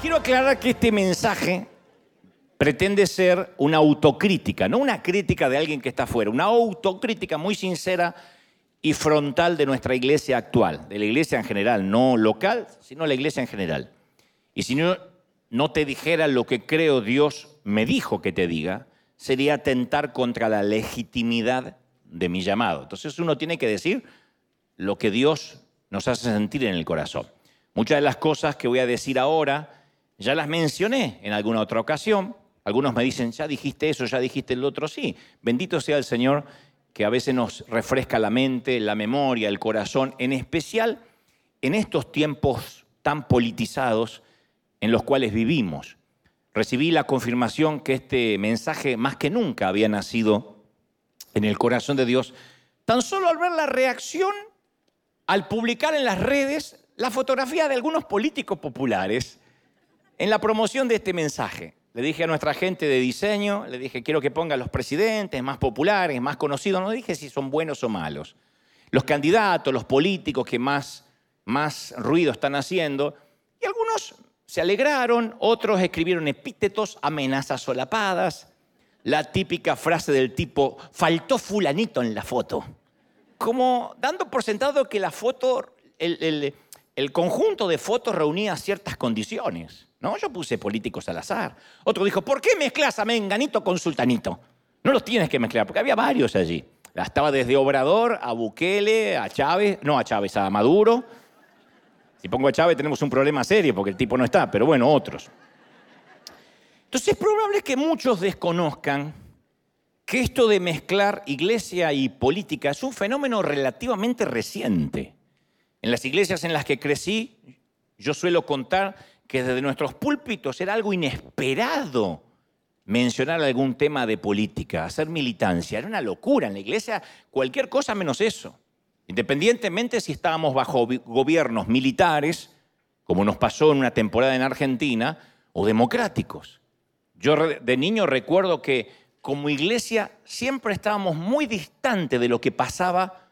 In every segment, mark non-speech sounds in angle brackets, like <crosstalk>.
Quiero aclarar que este mensaje pretende ser una autocrítica, no una crítica de alguien que está afuera, una autocrítica muy sincera y frontal de nuestra iglesia actual, de la iglesia en general, no local, sino la iglesia en general. Y si no, no te dijera lo que creo Dios me dijo que te diga, sería atentar contra la legitimidad de mi llamado. Entonces uno tiene que decir lo que Dios nos hace sentir en el corazón. Muchas de las cosas que voy a decir ahora ya las mencioné en alguna otra ocasión, algunos me dicen, ya dijiste eso, ya dijiste el otro, sí. Bendito sea el Señor que a veces nos refresca la mente, la memoria, el corazón, en especial en estos tiempos tan politizados en los cuales vivimos. Recibí la confirmación que este mensaje más que nunca había nacido en el corazón de Dios, tan solo al ver la reacción al publicar en las redes la fotografía de algunos políticos populares en la promoción de este mensaje. Le dije a nuestra gente de diseño, le dije, quiero que ponga los presidentes más populares, más conocidos. No dije si son buenos o malos. Los candidatos, los políticos que más, más ruido están haciendo. Y algunos se alegraron, otros escribieron epítetos, amenazas solapadas, la típica frase del tipo, faltó fulanito en la foto. Como dando por sentado que la foto, el, conjunto de fotos reunía ciertas condiciones. No, yo puse políticos al azar. Otro dijo, ¿por qué mezclas a Menganito con Sultanito? No los tienes que mezclar, porque había varios allí. Estaba desde Obrador a Bukele, a Chávez, no a Chávez, a Maduro. Si pongo a Chávez tenemos un problema serio porque el tipo no está, pero bueno, otros. Entonces es probable que muchos desconozcan que esto de mezclar iglesia y política es un fenómeno relativamente reciente. En las iglesias en las que crecí, yo suelo contar que desde nuestros púlpitos era algo inesperado mencionar algún tema de política, hacer militancia. Era una locura en la iglesia, cualquier cosa menos eso. Independientemente si estábamos bajo gobiernos militares, como nos pasó en una temporada en Argentina, o democráticos. Yo de niño recuerdo que como iglesia siempre estábamos muy distantes de lo que pasaba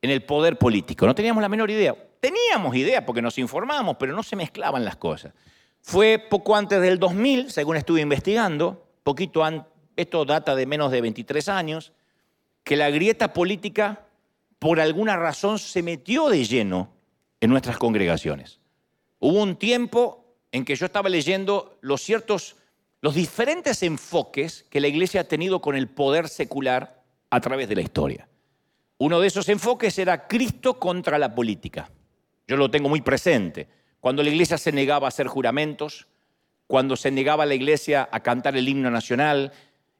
en el poder político. No teníamos la menor idea. Teníamos idea porque nos informábamos, pero no se mezclaban las cosas. Fue poco antes del 2000, según estuve investigando, poquito antes, esto data de menos de 23 años, que la grieta política por alguna razón se metió de lleno en nuestras congregaciones. Hubo un tiempo en que yo estaba leyendo los ciertos, los diferentes enfoques que la iglesia ha tenido con el poder secular a través de la historia. Uno de esos enfoques era Cristo contra la política. Yo lo tengo muy presente. Cuando la iglesia se negaba a hacer juramentos, cuando se negaba a la iglesia a cantar el himno nacional,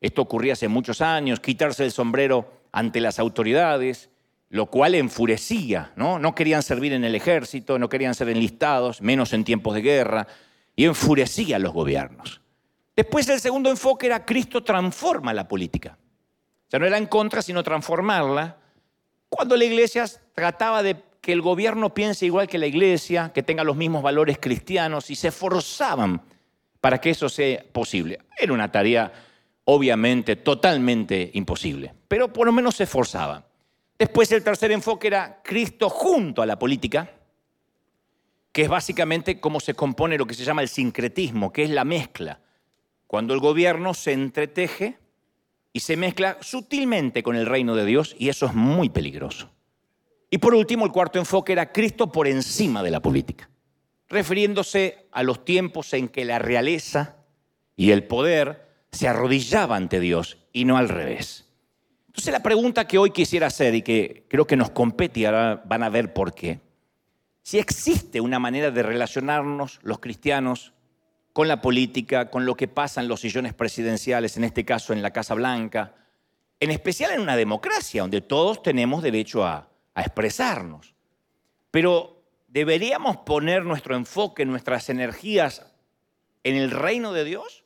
esto ocurría hace muchos años, quitarse el sombrero ante las autoridades, lo cual enfurecía, ¿no? No querían servir en el ejército, no querían ser enlistados, menos en tiempos de guerra, y enfurecía a los gobiernos. Después el segundo enfoque era Cristo transforma la política. O sea, no era en contra, sino transformarla. Cuando la iglesia trataba de que el gobierno piense igual que la iglesia, que tenga los mismos valores cristianos y se esforzaban para que eso sea posible. Era una tarea obviamente totalmente imposible, pero por lo menos se esforzaban. Después el tercer enfoque era Cristo junto a la política, que es básicamente cómo se compone lo que se llama el sincretismo, que es la mezcla, cuando el gobierno se entreteje y se mezcla sutilmente con el reino de Dios, y eso es muy peligroso. Y por último, el cuarto enfoque era Cristo por encima de la política, refiriéndose a los tiempos en que la realeza y el poder se arrodillaban ante Dios y no al revés. Entonces la pregunta que hoy quisiera hacer y que creo que nos compete y ahora van a ver por qué, si existe una manera de relacionarnos los cristianos con la política, con lo que pasa en los sillones presidenciales, en este caso en la Casa Blanca, en especial en una democracia donde todos tenemos derecho a a expresarnos. Pero ¿deberíamos poner nuestro enfoque, nuestras energías en el reino de Dios?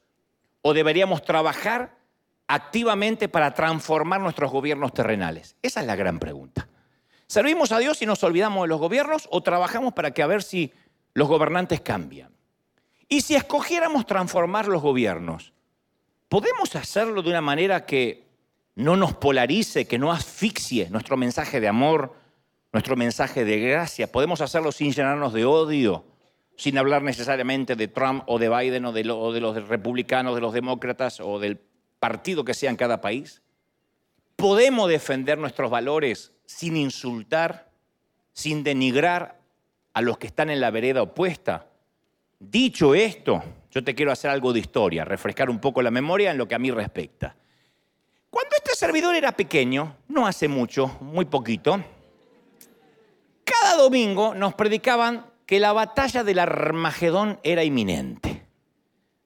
¿O deberíamos trabajar activamente para transformar nuestros gobiernos terrenales? Esa es la gran pregunta. ¿Servimos a Dios y nos olvidamos de los gobiernos o trabajamos para que a ver si los gobernantes cambian? Y si escogiéramos transformar los gobiernos, ¿podemos hacerlo de una manera que no nos polarice, que no asfixie nuestro mensaje de amor, nuestro mensaje de gracia? ¿Podemos hacerlo sin llenarnos de odio, sin hablar necesariamente de Trump o de Biden o de, los republicanos, de los demócratas o del partido que sea en cada país? ¿Podemos defender nuestros valores sin insultar, sin denigrar a los que están en la vereda opuesta? Dicho esto, yo te quiero hacer algo de historia, refrescar un poco la memoria en lo que a mí respecta. Cuando este servidor era pequeño, no hace mucho, muy poquito, cada domingo nos predicaban que la batalla del Armagedón era inminente.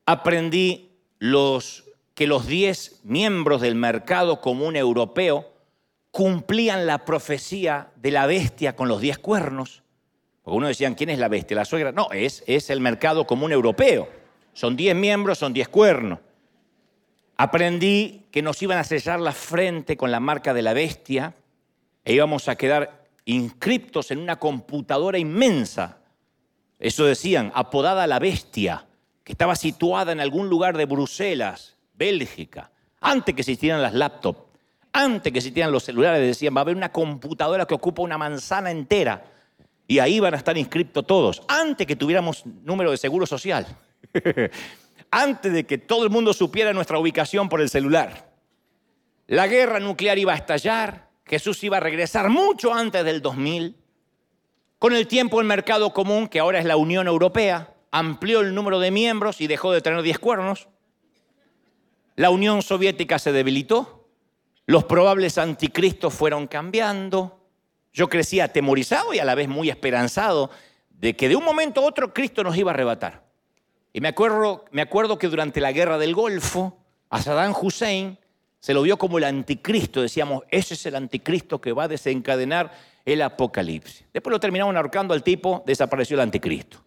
Aprendí los, que los 10 miembros del mercado común europeo cumplían la profecía de la bestia con los 10 cuernos. Porque uno decían, ¿quién es la bestia? ¿La suegra? No, es, es el mercado común europeo. Son 10 miembros, son 10 cuernos. Aprendí que nos iban a sellar la frente con la marca de la bestia e íbamos a quedar inscriptos en una computadora inmensa. Eso decían, apodada la bestia, que estaba situada en algún lugar de Bruselas, Bélgica, antes que existieran las laptops, antes que existieran los celulares, decían, va a haber una computadora que ocupa una manzana entera y ahí van a estar inscriptos todos, antes que tuviéramos número de seguro social, <laughs> antes de que todo el mundo supiera nuestra ubicación por el celular. La guerra nuclear iba a estallar, Jesús iba a regresar mucho antes del 2000. Con el tiempo el mercado común, que ahora es la Unión Europea, amplió el número de miembros y dejó de tener 10 cuernos. La Unión Soviética se debilitó, los probables anticristos fueron cambiando, yo crecí atemorizado y a la vez muy esperanzado de que de un momento a otro Cristo nos iba a arrebatar. Y me acuerdo, me acuerdo que durante la guerra del Golfo, a Saddam Hussein se lo vio como el anticristo. Decíamos, ese es el anticristo que va a desencadenar el apocalipsis. Después lo terminaron ahorcando al tipo, desapareció el anticristo.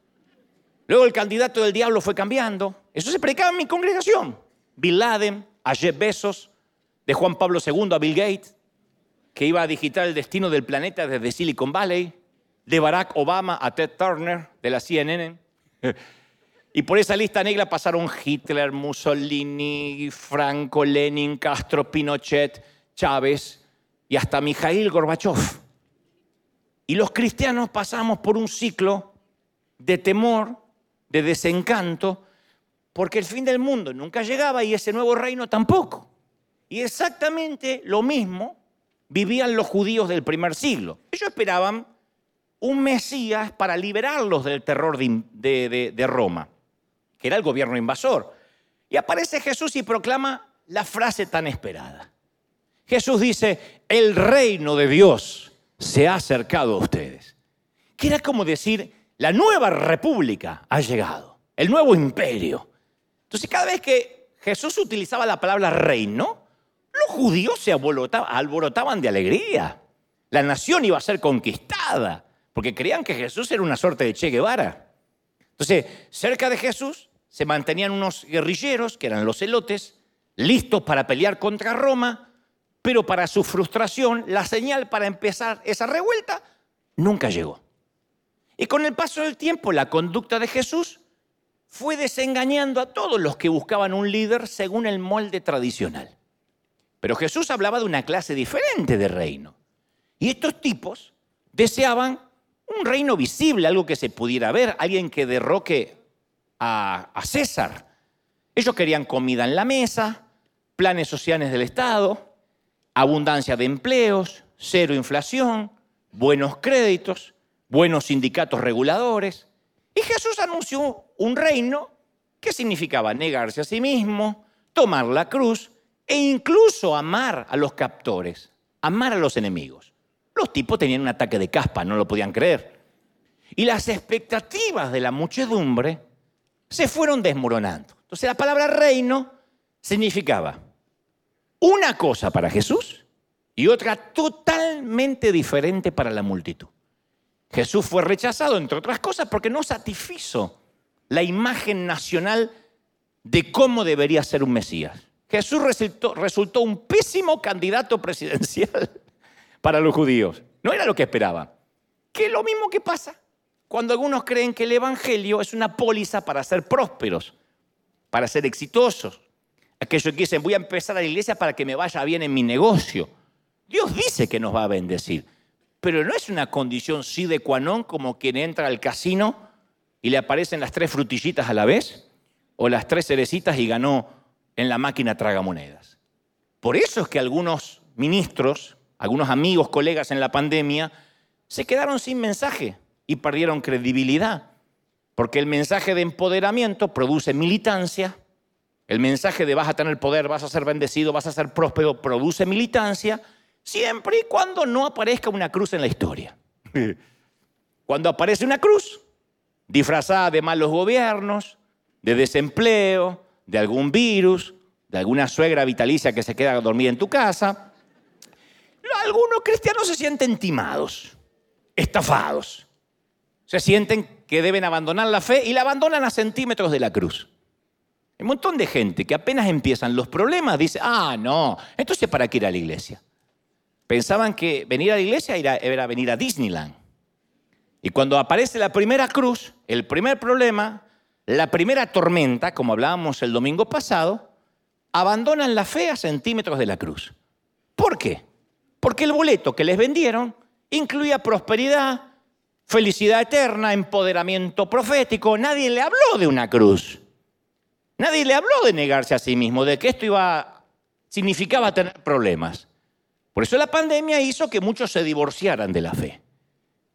Luego el candidato del diablo fue cambiando. Eso se predicaba en mi congregación. Bin Laden, a Jeff Bezos, de Juan Pablo II a Bill Gates que iba a digitar el destino del planeta desde Silicon Valley, de Barack Obama a Ted Turner de la CNN. <laughs> Y por esa lista negra pasaron Hitler, Mussolini, Franco, Lenin, Castro, Pinochet, Chávez y hasta Mikhail Gorbachev. Y los cristianos pasamos por un ciclo de temor, de desencanto, porque el fin del mundo nunca llegaba y ese nuevo reino tampoco. Y exactamente lo mismo vivían los judíos del primer siglo. Ellos esperaban un Mesías para liberarlos del terror de, Roma, que era el gobierno invasor. Y aparece Jesús y proclama la frase tan esperada. Jesús dice, el reino de Dios se ha acercado a ustedes. Que era como decir, la nueva república ha llegado, el nuevo imperio. Entonces cada vez que Jesús utilizaba la palabra reino, los judíos se alborotaban de alegría. La nación iba a ser conquistada, porque creían que Jesús era una suerte de Che Guevara. Entonces, cerca de Jesús se mantenían unos guerrilleros, que eran los celotes, listos para pelear contra Roma, pero para su frustración, la señal para empezar esa revuelta nunca llegó. Y con el paso del tiempo, la conducta de Jesús fue desengañando a todos los que buscaban un líder según el molde tradicional. Pero Jesús hablaba de una clase diferente de reino. Y estos tipos deseaban un reino visible, algo que se pudiera ver, alguien que derroque a, César. Ellos querían comida en la mesa, planes sociales del Estado, abundancia de empleos, cero inflación, buenos créditos, buenos sindicatos reguladores. Y Jesús anunció un reino que significaba negarse a sí mismo, tomar la cruz e incluso amar a los captores, amar a los enemigos. Los tipos tenían un ataque de caspa, no lo podían creer. Y las expectativas de la muchedumbre se fueron desmoronando. Entonces la palabra reino significaba una cosa para Jesús y otra totalmente diferente para la multitud. Jesús fue rechazado, entre otras cosas, porque no satisfizo la imagen nacional de cómo debería ser un Mesías. Jesús resultó, un pésimo candidato presidencial <laughs> para los judíos. No era lo que esperaban. Que lo mismo que pasa cuando algunos creen que el Evangelio es una póliza para ser prósperos, para ser exitosos. Aquellos que dicen, voy a empezar a la iglesia para que me vaya bien en mi negocio. Dios dice que nos va a bendecir, pero no es una condición sí de non como quien entra al casino y le aparecen las tres frutillitas a la vez o las tres cerecitas y ganó en la máquina tragamonedas. Por eso es que algunos ministros, algunos amigos, colegas en la pandemia, se quedaron sin mensaje y perdieron credibilidad. Porque el mensaje de empoderamiento produce militancia, el mensaje de vas a tener poder, vas a ser bendecido, vas a ser próspero, produce militancia, siempre y cuando no aparezca una cruz en la historia. <laughs> Cuando aparece una cruz, disfrazada de malos gobiernos, de desempleo, de algún virus, de alguna suegra vitalicia que se queda a dormir en tu casa, algunos cristianos se sienten timados, estafados. Se sienten que deben abandonar la fe y la abandonan a centímetros de la cruz. Hay un montón de gente que apenas empiezan los problemas dice, ah, no, entonces ¿para qué ir a la iglesia? Pensaban que venir a la iglesia era, era venir a Disneyland. Y cuando aparece la primera cruz, el primer problema, la primera tormenta, como hablábamos el domingo pasado, abandonan la fe a centímetros de la cruz. ¿Por qué? Porque el boleto que les vendieron incluía prosperidad, felicidad eterna, empoderamiento profético. Nadie le habló de una cruz. Nadie le habló de negarse a sí mismo, de que esto iba, significaba tener problemas. Por eso la pandemia hizo que muchos se divorciaran de la fe.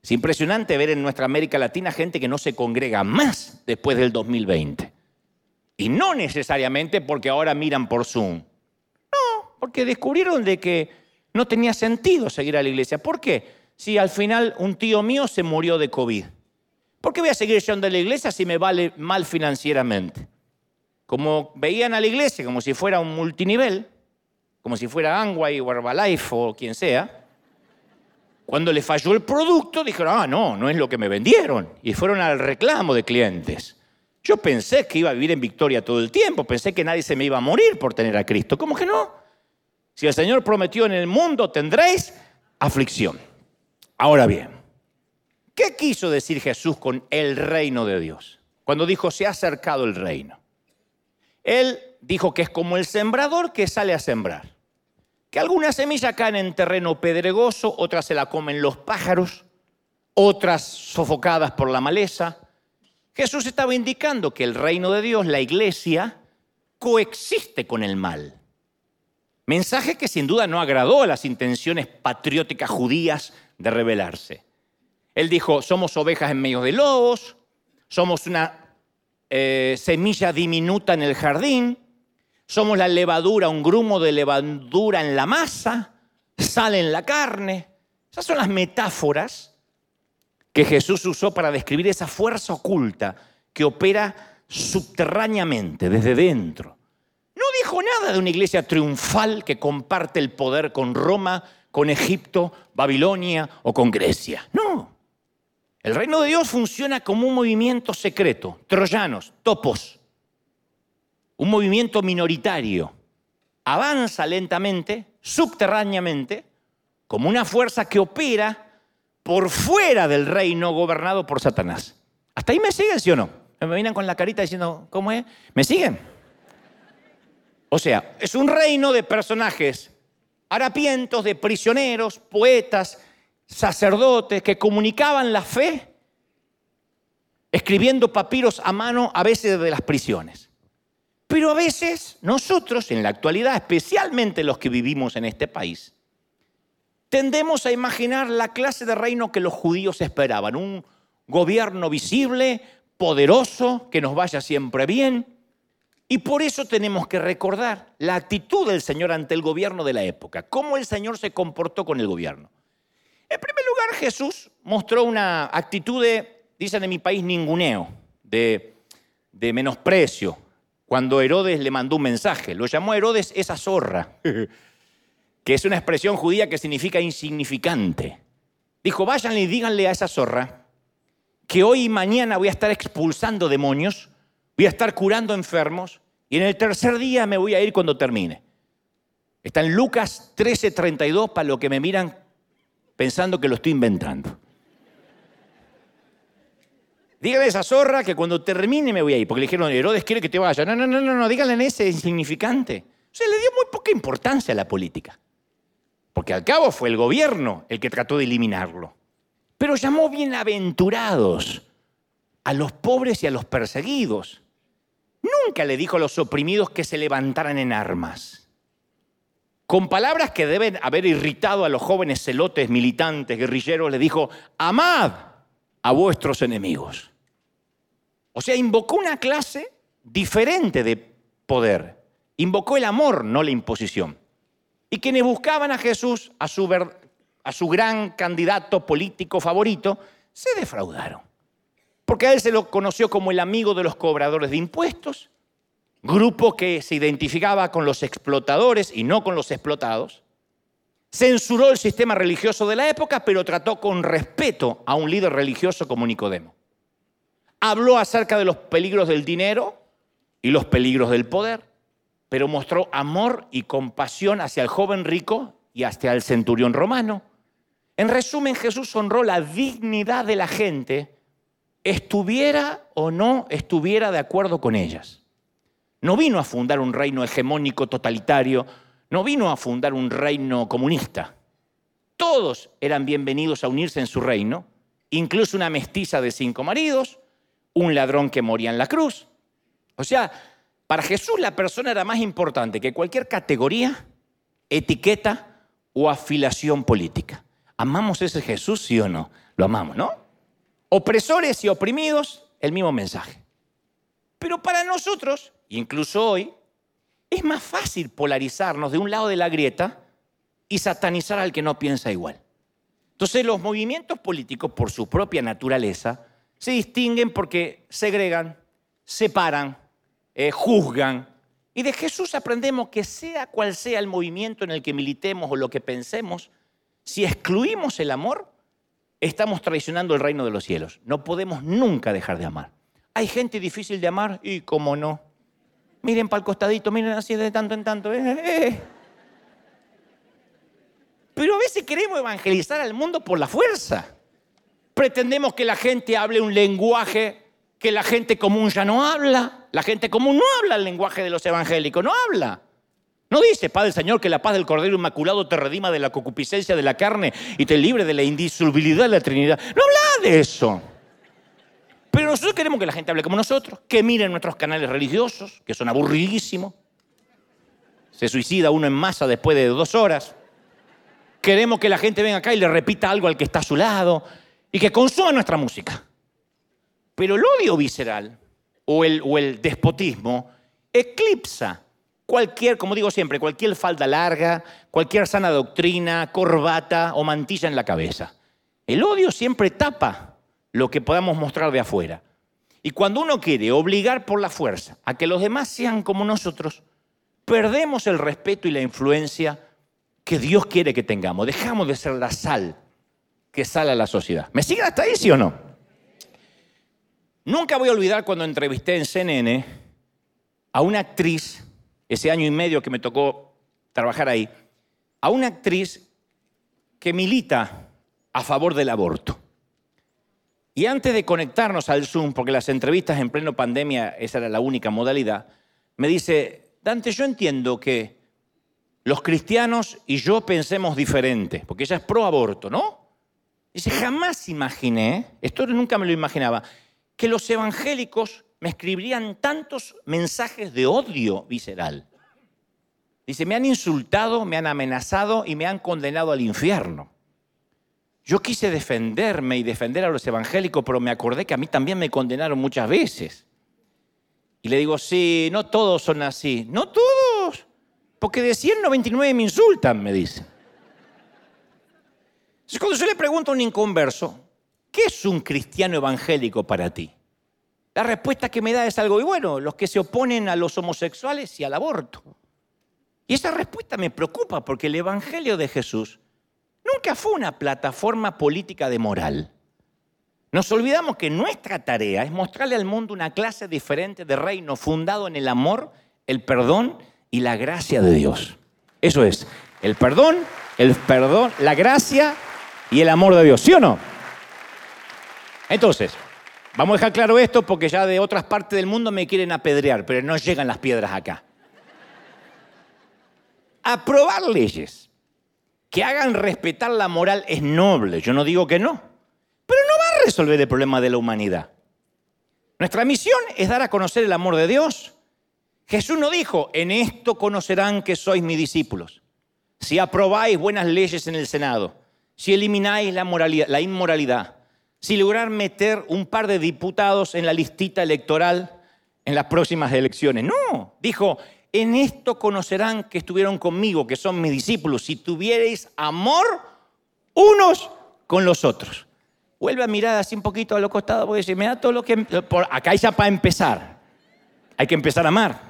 Es impresionante ver en nuestra América Latina gente que no se congrega más después del 2020. Y no necesariamente porque ahora miran por Zoom. No, porque descubrieron de que no tenía sentido seguir a la iglesia. ¿Por qué? si al final un tío mío se murió de COVID? ¿Por qué voy a seguir yendo a la iglesia si me vale mal financieramente? Como veían a la iglesia como si fuera un multinivel, como si fuera Angway o Herbalife o quien sea, cuando le falló el producto dijeron, ah, no, no es lo que me vendieron. Y fueron al reclamo de clientes. Yo pensé que iba a vivir en victoria todo el tiempo, pensé que nadie se me iba a morir por tener a Cristo. ¿Cómo que no? Si el Señor prometió en el mundo tendréis aflicción. Ahora bien, ¿qué quiso decir Jesús con el reino de Dios? Cuando dijo, se ha acercado el reino. Él dijo que es como el sembrador que sale a sembrar. Que algunas semillas caen en terreno pedregoso, otras se la comen los pájaros, otras sofocadas por la maleza. Jesús estaba indicando que el reino de Dios, la iglesia, coexiste con el mal. Mensaje que sin duda no agradó a las intenciones patrióticas judías de rebelarse. Él dijo, somos ovejas en medio de lobos, somos una eh, semilla diminuta en el jardín, somos la levadura, un grumo de levadura en la masa, sal en la carne. Esas son las metáforas que Jesús usó para describir esa fuerza oculta que opera subterráneamente, desde dentro. No dijo nada de una iglesia triunfal que comparte el poder con Roma con Egipto, Babilonia o con Grecia. No. El reino de Dios funciona como un movimiento secreto, troyanos, topos, un movimiento minoritario. Avanza lentamente, subterráneamente, como una fuerza que opera por fuera del reino gobernado por Satanás. ¿Hasta ahí me siguen, sí o no? Me vienen con la carita diciendo, ¿cómo es? ¿Me siguen? O sea, es un reino de personajes harapientos de prisioneros, poetas, sacerdotes que comunicaban la fe escribiendo papiros a mano a veces de las prisiones. Pero a veces nosotros, en la actualidad, especialmente los que vivimos en este país, tendemos a imaginar la clase de reino que los judíos esperaban, un gobierno visible, poderoso, que nos vaya siempre bien, y por eso tenemos que recordar la actitud del Señor ante el gobierno de la época, cómo el Señor se comportó con el gobierno. En primer lugar, Jesús mostró una actitud de, dicen en mi país, ninguneo, de, de menosprecio, cuando Herodes le mandó un mensaje. Lo llamó Herodes esa zorra, <laughs> que es una expresión judía que significa insignificante. Dijo, váyanle y díganle a esa zorra que hoy y mañana voy a estar expulsando demonios voy a estar curando enfermos y en el tercer día me voy a ir cuando termine. Está en Lucas 13:32 para los que me miran pensando que lo estoy inventando. Dígale a esa zorra que cuando termine me voy a ir, porque le dijeron, Herodes quiere que te vaya. No, no, no, no, no, díganle en ese insignificante. O sea, le dio muy poca importancia a la política, porque al cabo fue el gobierno el que trató de eliminarlo. Pero llamó bienaventurados a los pobres y a los perseguidos. Nunca le dijo a los oprimidos que se levantaran en armas. Con palabras que deben haber irritado a los jóvenes celotes, militantes, guerrilleros, le dijo, amad a vuestros enemigos. O sea, invocó una clase diferente de poder. Invocó el amor, no la imposición. Y quienes buscaban a Jesús, a su, a su gran candidato político favorito, se defraudaron porque a él se lo conoció como el amigo de los cobradores de impuestos, grupo que se identificaba con los explotadores y no con los explotados. Censuró el sistema religioso de la época, pero trató con respeto a un líder religioso como Nicodemo. Habló acerca de los peligros del dinero y los peligros del poder, pero mostró amor y compasión hacia el joven rico y hacia el centurión romano. En resumen, Jesús honró la dignidad de la gente estuviera o no estuviera de acuerdo con ellas. No vino a fundar un reino hegemónico totalitario, no vino a fundar un reino comunista. Todos eran bienvenidos a unirse en su reino, incluso una mestiza de cinco maridos, un ladrón que moría en la cruz. O sea, para Jesús la persona era más importante que cualquier categoría, etiqueta o afiliación política. ¿Amamos ese Jesús, sí o no? Lo amamos, ¿no? opresores y oprimidos, el mismo mensaje. Pero para nosotros, incluso hoy, es más fácil polarizarnos de un lado de la grieta y satanizar al que no piensa igual. Entonces los movimientos políticos, por su propia naturaleza, se distinguen porque segregan, separan, eh, juzgan. Y de Jesús aprendemos que sea cual sea el movimiento en el que militemos o lo que pensemos, si excluimos el amor, estamos traicionando el reino de los cielos. No podemos nunca dejar de amar. Hay gente difícil de amar y cómo no. Miren para el costadito, miren así de tanto en tanto. Eh, eh, eh. Pero a veces queremos evangelizar al mundo por la fuerza. Pretendemos que la gente hable un lenguaje que la gente común ya no habla. La gente común no habla el lenguaje de los evangélicos, no habla. No dice, Padre Señor, que la paz del Cordero Inmaculado te redima de la concupiscencia de la carne y te libre de la indisolubilidad de la Trinidad. No habla de eso. Pero nosotros queremos que la gente hable como nosotros, que miren nuestros canales religiosos, que son aburridísimos. Se suicida uno en masa después de dos horas. Queremos que la gente venga acá y le repita algo al que está a su lado y que consuma nuestra música. Pero el odio visceral o el, o el despotismo eclipsa cualquier, como digo siempre, cualquier falda larga, cualquier sana doctrina, corbata o mantilla en la cabeza. El odio siempre tapa lo que podamos mostrar de afuera. Y cuando uno quiere obligar por la fuerza a que los demás sean como nosotros, perdemos el respeto y la influencia que Dios quiere que tengamos. Dejamos de ser la sal que sale la sociedad. ¿Me siguen hasta ahí, sí o no? Nunca voy a olvidar cuando entrevisté en CNN a una actriz ese año y medio que me tocó trabajar ahí, a una actriz que milita a favor del aborto. Y antes de conectarnos al Zoom, porque las entrevistas en pleno pandemia, esa era la única modalidad, me dice, Dante, yo entiendo que los cristianos y yo pensemos diferente, porque ella es pro aborto, ¿no? Dice, jamás imaginé, esto nunca me lo imaginaba, que los evangélicos me escribirían tantos mensajes de odio visceral. Dice, me han insultado, me han amenazado y me han condenado al infierno. Yo quise defenderme y defender a los evangélicos, pero me acordé que a mí también me condenaron muchas veces. Y le digo, sí, no todos son así. No todos, porque de 199 me insultan, me dice. Cuando yo le pregunto a un inconverso, ¿qué es un cristiano evangélico para ti? La respuesta que me da es algo, y bueno, los que se oponen a los homosexuales y al aborto. Y esa respuesta me preocupa porque el Evangelio de Jesús nunca fue una plataforma política de moral. Nos olvidamos que nuestra tarea es mostrarle al mundo una clase diferente de reino fundado en el amor, el perdón y la gracia de Dios. Eso es, el perdón, el perdón, la gracia y el amor de Dios, ¿sí o no? Entonces, Vamos a dejar claro esto porque ya de otras partes del mundo me quieren apedrear, pero no llegan las piedras acá. Aprobar leyes que hagan respetar la moral es noble, yo no digo que no, pero no va a resolver el problema de la humanidad. Nuestra misión es dar a conocer el amor de Dios. Jesús no dijo, en esto conocerán que sois mis discípulos, si aprobáis buenas leyes en el Senado, si elimináis la, moralidad, la inmoralidad, si lograr meter un par de diputados en la listita electoral en las próximas elecciones. No, dijo, en esto conocerán que estuvieron conmigo, que son mis discípulos, si tuvierais amor unos con los otros. Vuelve a mirar así un poquito a lo costado porque dice, me da todo lo que... Por acá ya para empezar. Hay que empezar a amar.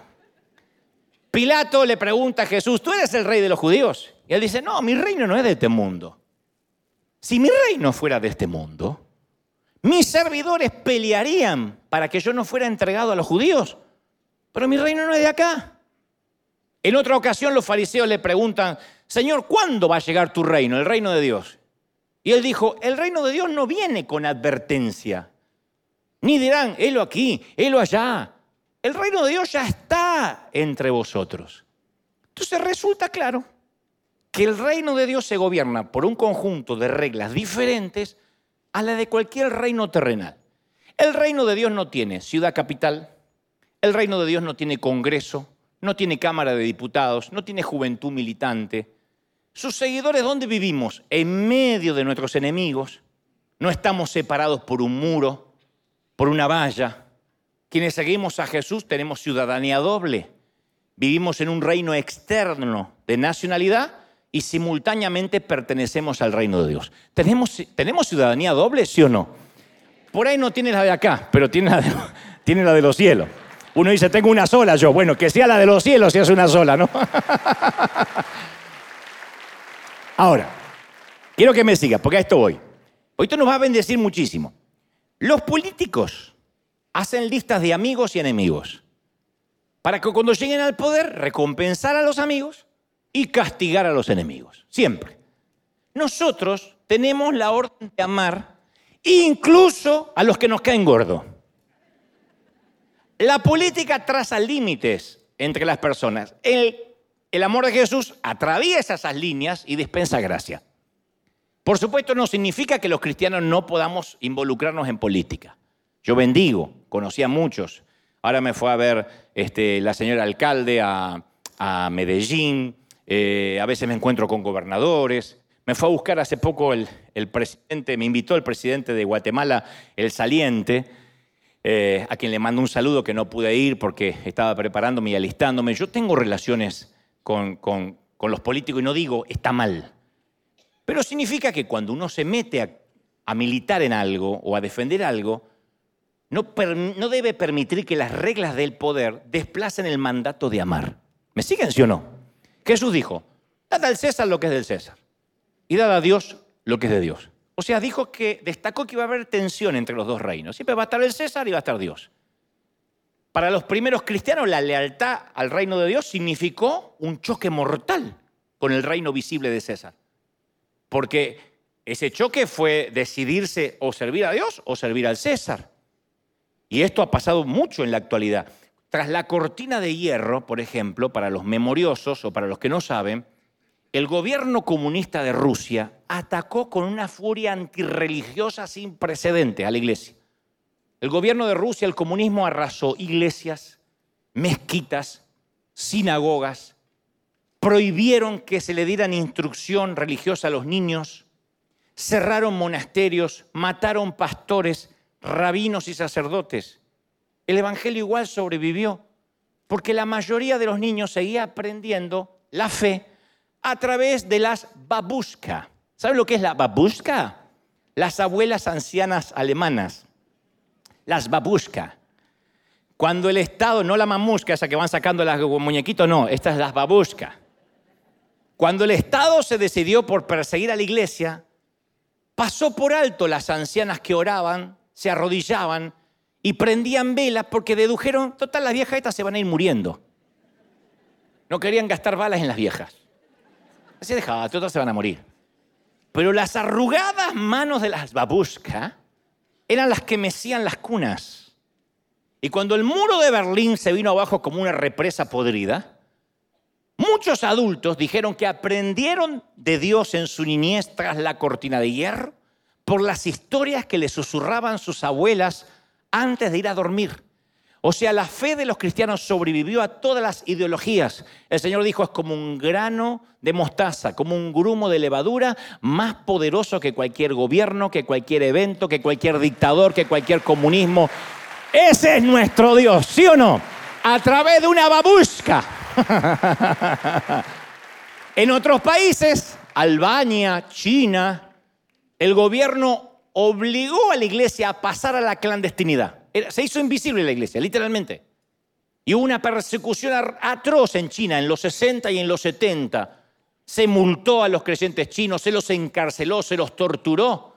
Pilato le pregunta a Jesús, ¿tú eres el rey de los judíos? Y él dice, no, mi reino no es de este mundo. Si mi reino fuera de este mundo, mis servidores pelearían para que yo no fuera entregado a los judíos. Pero mi reino no es de acá. En otra ocasión los fariseos le preguntan, Señor, ¿cuándo va a llegar tu reino, el reino de Dios? Y él dijo, el reino de Dios no viene con advertencia. Ni dirán, helo aquí, helo allá. El reino de Dios ya está entre vosotros. Entonces resulta claro que el reino de Dios se gobierna por un conjunto de reglas diferentes a la de cualquier reino terrenal. El reino de Dios no tiene ciudad capital, el reino de Dios no tiene congreso, no tiene Cámara de Diputados, no tiene juventud militante. Sus seguidores, ¿dónde vivimos? En medio de nuestros enemigos. No estamos separados por un muro, por una valla. Quienes seguimos a Jesús tenemos ciudadanía doble. Vivimos en un reino externo de nacionalidad y simultáneamente pertenecemos al reino de Dios. ¿Tenemos, ¿tenemos ciudadanía doble, sí o no? Por ahí no tiene la de acá, pero tiene la de, <laughs> tiene la de los cielos. Uno dice, tengo una sola yo. Bueno, que sea la de los cielos si es una sola, ¿no? <laughs> Ahora, quiero que me sigas, porque a esto voy. Hoy esto nos va a bendecir muchísimo. Los políticos hacen listas de amigos y enemigos para que cuando lleguen al poder recompensar a los amigos y castigar a los enemigos. Siempre. Nosotros tenemos la orden de amar incluso a los que nos caen gordos. La política traza límites entre las personas. El, el amor de Jesús atraviesa esas líneas y dispensa gracia. Por supuesto, no significa que los cristianos no podamos involucrarnos en política. Yo bendigo, conocí a muchos. Ahora me fue a ver este, la señora alcalde a, Medellín. Eh, a veces me encuentro con gobernadores. Me fue a buscar hace poco el, presidente, me invitó el presidente de Guatemala, el saliente, eh, a quien le mando un saludo que no pude ir porque estaba preparándome y alistándome. Yo tengo relaciones con, los políticos y no digo está mal, pero significa que cuando uno se mete a, militar en algo o a defender algo, no, no debe permitir que las reglas del poder desplacen el mandato de amar. ¿Me siguen, sí o no? Jesús dijo, dad al César lo que es del César y dad a Dios lo que es de Dios. O sea, dijo que destacó que iba a haber tensión entre los dos reinos. Siempre va a estar el César y va a estar Dios. Para los primeros cristianos, la lealtad al reino de Dios significó un choque mortal con el reino visible de César. Porque ese choque fue decidirse o servir a Dios o servir al César. Y esto ha pasado mucho en la actualidad. Tras la cortina de hierro, por ejemplo, para los memoriosos o para los que no saben, el gobierno comunista de Rusia atacó con una furia antirreligiosa sin precedentes a la iglesia. El gobierno de Rusia, el comunismo, arrasó iglesias, mezquitas, sinagogas, prohibieron que se le dieran instrucción religiosa a los niños, cerraron monasterios, mataron pastores, rabinos y sacerdotes. El Evangelio igual sobrevivió, porque la mayoría de los niños seguía aprendiendo la fe a través de las babushka. ¿Saben lo que es la babushka? Las abuelas ancianas alemanas. Las babushka. Cuando el Estado, no la mamusca, esa que van sacando las muñequitos, no, esta es las babushka. Cuando el Estado se decidió por perseguir a la iglesia, pasó por alto las ancianas que oraban, se arrodillaban y prendían velas porque dedujeron, total, las viejas estas se van a ir muriendo. No querían gastar balas en las viejas. Así dejaba, todas se van a morir. Pero las arrugadas manos de las babushka eran las que mecían las cunas. Y cuando el muro de Berlín se vino abajo como una represa podrida, muchos adultos dijeron que aprendieron de Dios en su niñez tras la cortina de hierro por las historias que le susurraban sus abuelas antes de ir a dormir. O sea, la fe de los cristianos sobrevivió a todas las ideologías. El Señor dijo, es como un grano de mostaza, como un grumo de levadura, más poderoso que cualquier gobierno, que cualquier evento, que cualquier dictador, que cualquier comunismo. Ese es nuestro Dios, ¿sí o no? A través de una babusca. <laughs> en otros países, Albania, China, el gobierno obligó a la iglesia a pasar a la clandestinidad se hizo invisible la iglesia, literalmente. Y hubo una persecución atroz en China en los 60 y en los 70. Se multó a los creyentes chinos, se los encarceló, se los torturó.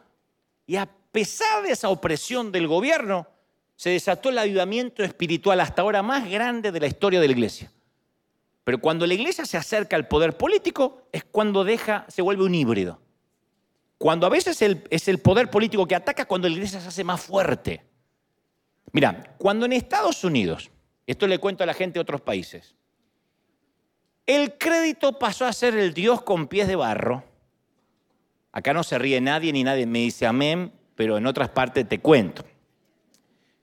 Y a pesar de esa opresión del gobierno, se desató el avivamiento espiritual hasta ahora más grande de la historia de la iglesia. Pero cuando la iglesia se acerca al poder político es cuando deja, se vuelve un híbrido. Cuando a veces es el poder político que ataca, cuando la iglesia se hace más fuerte. Mira, cuando en Estados Unidos, esto le cuento a la gente de otros países, el crédito pasó a ser el Dios con pies de barro. Acá no se ríe nadie ni nadie me dice amén, pero en otras partes te cuento.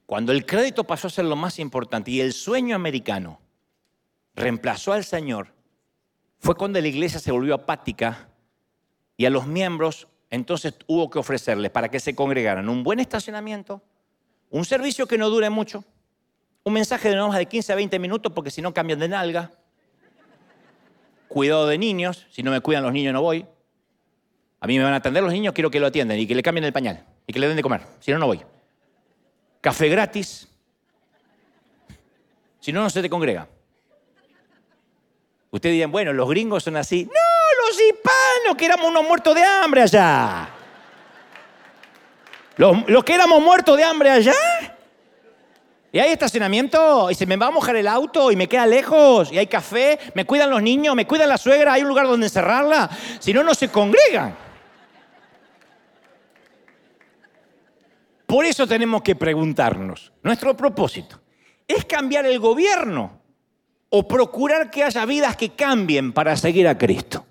Cuando el crédito pasó a ser lo más importante y el sueño americano reemplazó al Señor, fue cuando la iglesia se volvió apática y a los miembros entonces hubo que ofrecerles para que se congregaran un buen estacionamiento, un servicio que no dure mucho. Un mensaje de no más de 15 a 20 minutos porque si no cambian de nalga. Cuidado de niños. Si no me cuidan los niños no voy. A mí me van a atender los niños, quiero que lo atiendan y que le cambien el pañal y que le den de comer. Si no, no voy. Café gratis. Si no, no se te congrega. Ustedes dirán, bueno, los gringos son así. No, los hispanos, que éramos unos muertos de hambre allá. Los, que éramos muertos de hambre allá. Y hay estacionamiento, y se me va a mojar el auto, y me queda lejos, y hay café, me cuidan los niños, me cuidan la suegra, hay un lugar donde encerrarla. Si no, no se congregan. Por eso tenemos que preguntarnos, nuestro propósito, ¿es cambiar el gobierno o procurar que haya vidas que cambien para seguir a Cristo?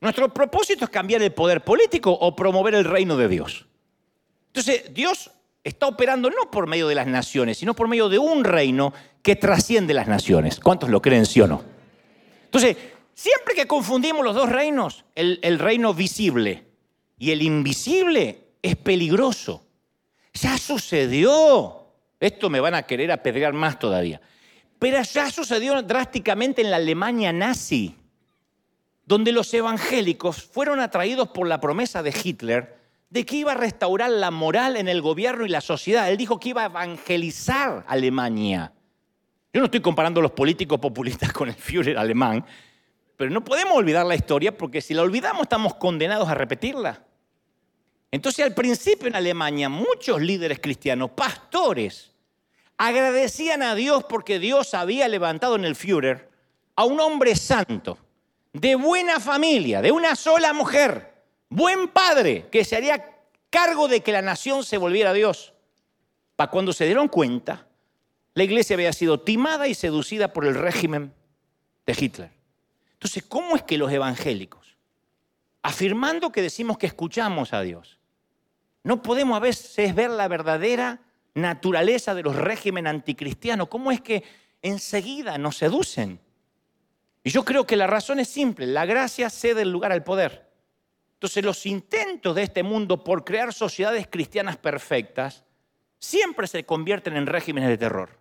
Nuestro propósito es cambiar el poder político o promover el reino de Dios. Entonces, Dios está operando no por medio de las naciones, sino por medio de un reino que trasciende las naciones. ¿Cuántos lo creen, sí o no? Entonces, siempre que confundimos los dos reinos, el, el reino visible y el invisible es peligroso. Ya sucedió. Esto me van a querer apedrear más todavía. Pero ya sucedió drásticamente en la Alemania nazi, donde los evangélicos fueron atraídos por la promesa de Hitler de que iba a restaurar la moral en el gobierno y la sociedad. Él dijo que iba a evangelizar Alemania. Yo no estoy comparando a los políticos populistas con el Führer alemán, pero no podemos olvidar la historia porque si la olvidamos estamos condenados a repetirla. Entonces al principio en Alemania muchos líderes cristianos, pastores, agradecían a Dios porque Dios había levantado en el Führer a un hombre santo, de buena familia, de una sola mujer, buen padre que se haría cargo de que la nación se volviera a Dios. Para cuando se dieron cuenta, la iglesia había sido timada y seducida por el régimen de Hitler. Entonces, ¿cómo es que los evangélicos, afirmando que decimos que escuchamos a Dios, no podemos a veces ver la verdadera naturaleza de los regímenes anticristianos? ¿Cómo es que enseguida nos seducen? Y yo creo que la razón es simple, la gracia cede el lugar al poder. Entonces los intentos de este mundo por crear sociedades cristianas perfectas siempre se convierten en regímenes de terror.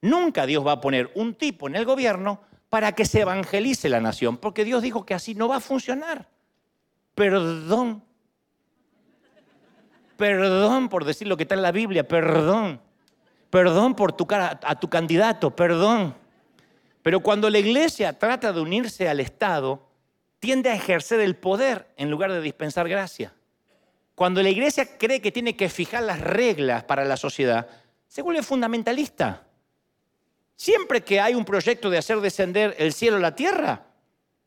Nunca Dios va a poner un tipo en el gobierno para que se evangelice la nación, porque Dios dijo que así no va a funcionar. Perdón. Perdón por decir lo que está en la Biblia, perdón. Perdón por tu cara a tu candidato, perdón. Pero cuando la iglesia trata de unirse al Estado, tiende a ejercer el poder en lugar de dispensar gracia. Cuando la iglesia cree que tiene que fijar las reglas para la sociedad, se vuelve fundamentalista. Siempre que hay un proyecto de hacer descender el cielo a la tierra,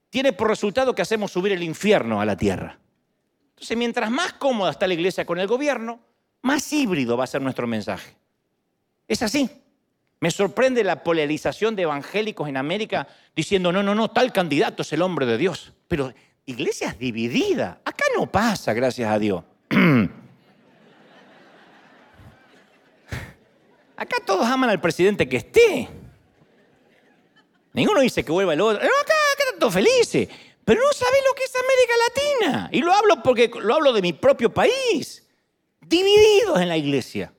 tiene por resultado que hacemos subir el infierno a la tierra. Entonces, mientras más cómoda está la iglesia con el gobierno, más híbrido va a ser nuestro mensaje. Es así. Me sorprende la polarización de evangélicos en América diciendo, no, no, no, tal candidato es el hombre de Dios. Pero iglesias divididas. Acá no pasa, gracias a Dios. <clears throat> Acá todos aman al presidente que esté. Ninguno dice que vuelva el otro. No, acá, acá están todos felices. Pero no saben lo que es América Latina. Y lo hablo porque lo hablo de mi propio país. Divididos en la iglesia.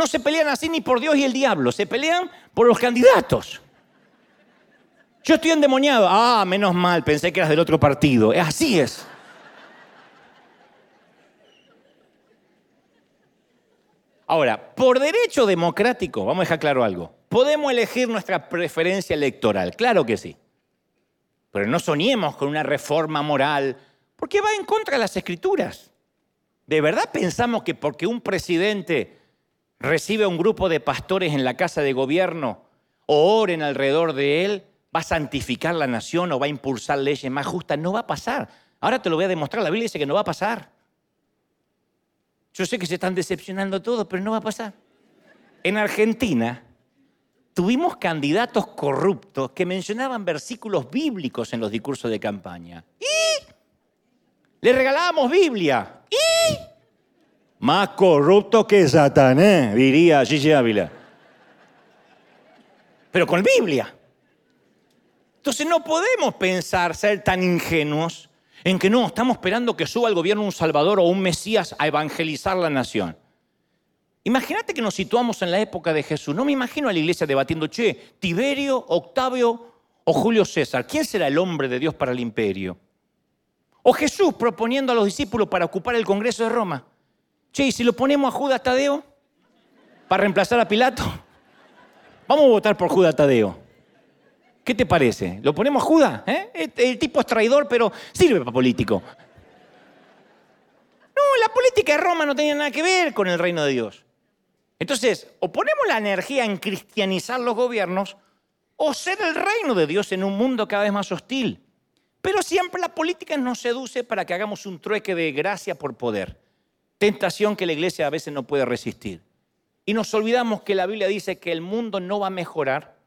No se pelean así ni por Dios y el diablo, se pelean por los candidatos. Yo estoy endemoniado. Ah, menos mal, pensé que eras del otro partido. Así es. Ahora, por derecho democrático, vamos a dejar claro algo, podemos elegir nuestra preferencia electoral, claro que sí. Pero no soñemos con una reforma moral, porque va en contra de las escrituras. ¿De verdad pensamos que porque un presidente recibe a un grupo de pastores en la casa de gobierno o oren alrededor de él, va a santificar la nación o va a impulsar leyes más justas? No va a pasar. Ahora te lo voy a demostrar, la Biblia dice que no va a pasar. Yo sé que se están decepcionando todos, pero no va a pasar. En Argentina tuvimos candidatos corruptos que mencionaban versículos bíblicos en los discursos de campaña. Y le regalábamos Biblia. Y más corrupto que Satanás, diría Gigi Ávila. Pero con Biblia. Entonces no podemos pensar ser tan ingenuos en que no, estamos esperando que suba el gobierno un Salvador o un Mesías a evangelizar la nación. Imagínate que nos situamos en la época de Jesús. No me imagino a la iglesia debatiendo, che, Tiberio, Octavio o Julio César, ¿quién será el hombre de Dios para el imperio? O Jesús proponiendo a los discípulos para ocupar el Congreso de Roma. Che, ¿y si lo ponemos a Judas Tadeo para reemplazar a Pilato? Vamos a votar por Judas Tadeo. ¿Qué te parece? ¿Lo ponemos a Judas? ¿Eh? El tipo es traidor, pero sirve para político. No, la política de Roma no tenía nada que ver con el reino de Dios. Entonces, o ponemos la energía en cristianizar los gobiernos, o ser el reino de Dios en un mundo cada vez más hostil. Pero siempre la política nos seduce para que hagamos un trueque de gracia por poder. Tentación que la iglesia a veces no puede resistir. Y nos olvidamos que la Biblia dice que el mundo no va a mejorar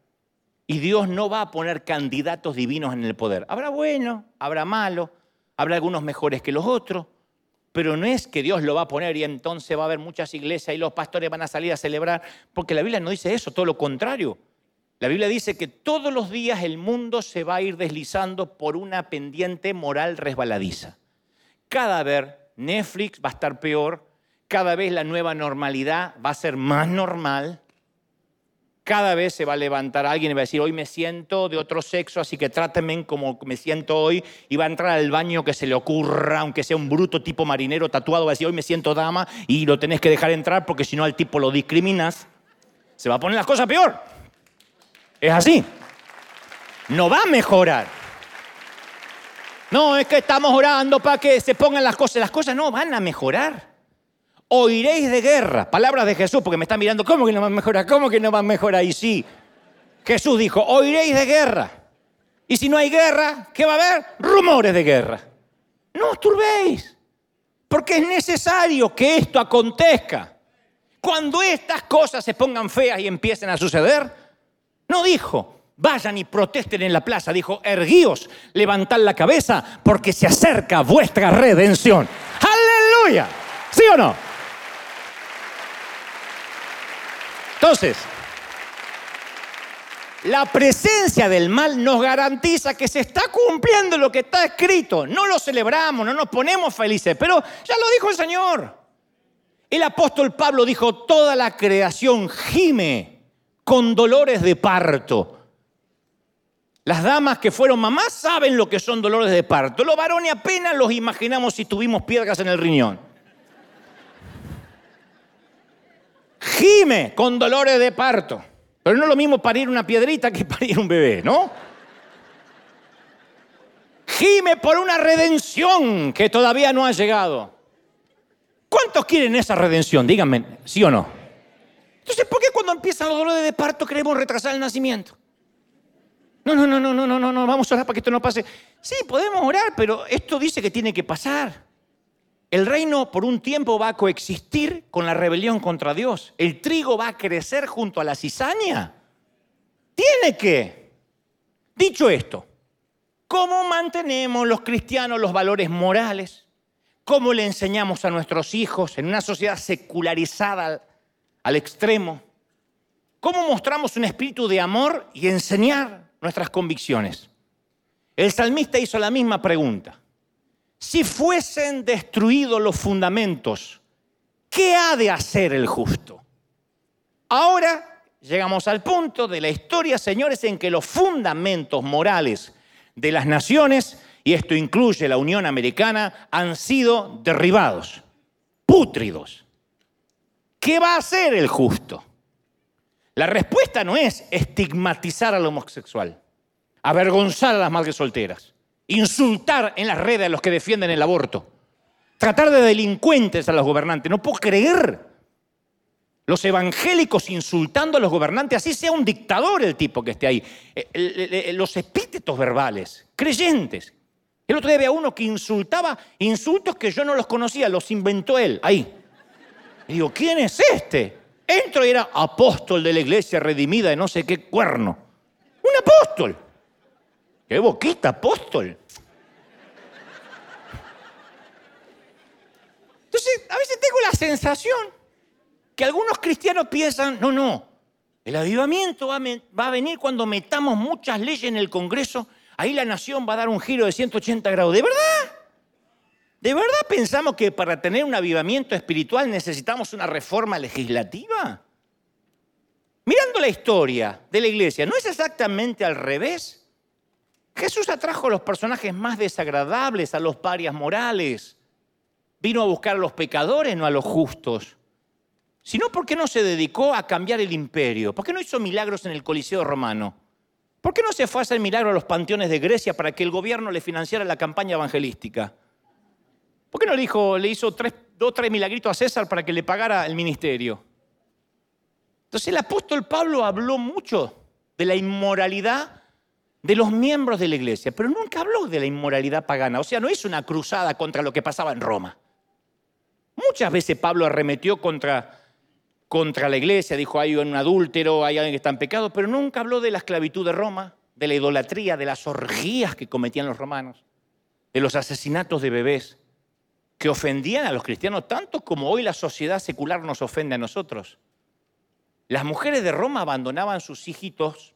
y Dios no va a poner candidatos divinos en el poder. Habrá bueno, habrá malo, habrá algunos mejores que los otros, pero no es que Dios lo va a poner y entonces va a haber muchas iglesias y los pastores van a salir a celebrar, porque la Biblia no dice eso, todo lo contrario. La Biblia dice que todos los días el mundo se va a ir deslizando por una pendiente moral resbaladiza. Cada vez Netflix va a estar peor, cada vez la nueva normalidad va a ser más normal, cada vez se va a levantar alguien y va a decir, hoy me siento de otro sexo, así que trátenme como me siento hoy, y va a entrar al baño que se le ocurra, aunque sea un bruto tipo marinero tatuado, va a decir, hoy me siento dama, y lo tenés que dejar entrar porque si no al tipo lo discriminas, se va a poner las cosas peor. Es así. No va a mejorar. No, es que estamos orando para que se pongan las cosas. Las cosas no van a mejorar oiréis de guerra. Palabras de Jesús, porque me están mirando, ¿cómo que no va a mejorar? ¿Cómo que no va a mejorar? Y sí, Jesús dijo, oiréis de guerra. Y si no hay guerra, ¿qué va a haber? Rumores de guerra. No os turbéis, porque es necesario que esto acontezca. Cuando estas cosas se pongan feas y empiecen a suceder, no dijo, vayan y protesten en la plaza, dijo, erguíos, levantad la cabeza, porque se acerca vuestra redención. Aleluya. ¿Sí o no? Entonces, la presencia del mal nos garantiza que se está cumpliendo lo que está escrito. No lo celebramos, no nos ponemos felices, pero ya lo dijo el Señor. El apóstol Pablo dijo, toda la creación gime con dolores de parto. Las damas que fueron mamás saben lo que son dolores de parto. Los varones apenas los imaginamos si tuvimos piedras en el riñón. gime con dolores de parto. Pero no es lo mismo parir una piedrita que parir un bebé, ¿no? Gime por una redención que todavía no ha llegado. ¿Cuántos quieren esa redención? Díganme, ¿sí o no? Entonces, ¿por qué cuando empiezan los dolores de parto queremos retrasar el nacimiento? No, no, no, no, no, no, no, vamos a orar para que esto no pase. Sí, podemos orar, pero esto dice que tiene que pasar. el reino por un tiempo va a coexistir con la rebelión contra Dios. El trigo va a crecer junto a la cizaña. Tiene que. Dicho esto, ¿cómo mantenemos los cristianos los valores morales? ¿Cómo le enseñamos a nuestros hijos en una sociedad secularizada al extremo? ¿Cómo mostramos un espíritu de amor y enseñar nuestras convicciones? El salmista hizo la misma pregunta. Si fuesen destruidos los fundamentos, ¿qué ha de hacer el justo? Ahora llegamos al punto de la historia, señores, en que los fundamentos morales de las naciones, y esto incluye la Unión Americana, han sido derribados, pútridos. ¿Qué va a hacer el justo? La respuesta no es estigmatizar al homosexual, avergonzar a las madres solteras insultar en las redes a los que defienden el aborto, tratar de delincuentes a los gobernantes. No puedo creer los evangélicos insultando a los gobernantes, así sea un dictador el tipo que esté ahí. Eh, los epítetos verbales, creyentes. El otro día había uno que insultaba insultos que yo no los conocía, los inventó él, ahí. Y digo, ¿quién es este? Entro y era apóstol de la iglesia redimida de no sé qué cuerno. Un apóstol. ¡Qué boquita, apóstol! Entonces, a veces tengo la sensación que algunos cristianos piensan, no, no, el avivamiento va a, venir cuando metamos muchas leyes en el Congreso, ahí la nación va a dar un giro de 180 grados. ¿De verdad? ¿De verdad pensamos que para tener un avivamiento espiritual necesitamos una reforma legislativa? Mirando la historia de la iglesia, ¿no es exactamente al revés? Jesús atrajo a los personajes más desagradables, a los parias morales. Vino a buscar a los pecadores, no a los justos. Sino, ¿por qué no se dedicó a cambiar el imperio? ¿Por qué no hizo milagros en el Coliseo romano? ¿Por qué no se fue a hacer milagros a los panteones de Grecia para que el gobierno le financiara la campaña evangelística? ¿Por qué no le, dijo, le hizo tres, dos tres milagritos a César para que le pagara el ministerio? Entonces el apóstol Pablo habló mucho de la inmoralidad de los miembros de la iglesia, pero nunca habló de la inmoralidad pagana. O sea, no hizo una cruzada contra lo que pasaba en Roma. Muchas veces Pablo arremetió contra, contra la iglesia, dijo, hay un adúltero, hay alguien que está en pecado, pero nunca habló de la esclavitud de Roma, de la idolatría, de las orgías que cometían los romanos, de los asesinatos de bebés, que ofendían a los cristianos tanto como hoy la sociedad secular nos ofende a nosotros. Las mujeres de Roma abandonaban sus hijitos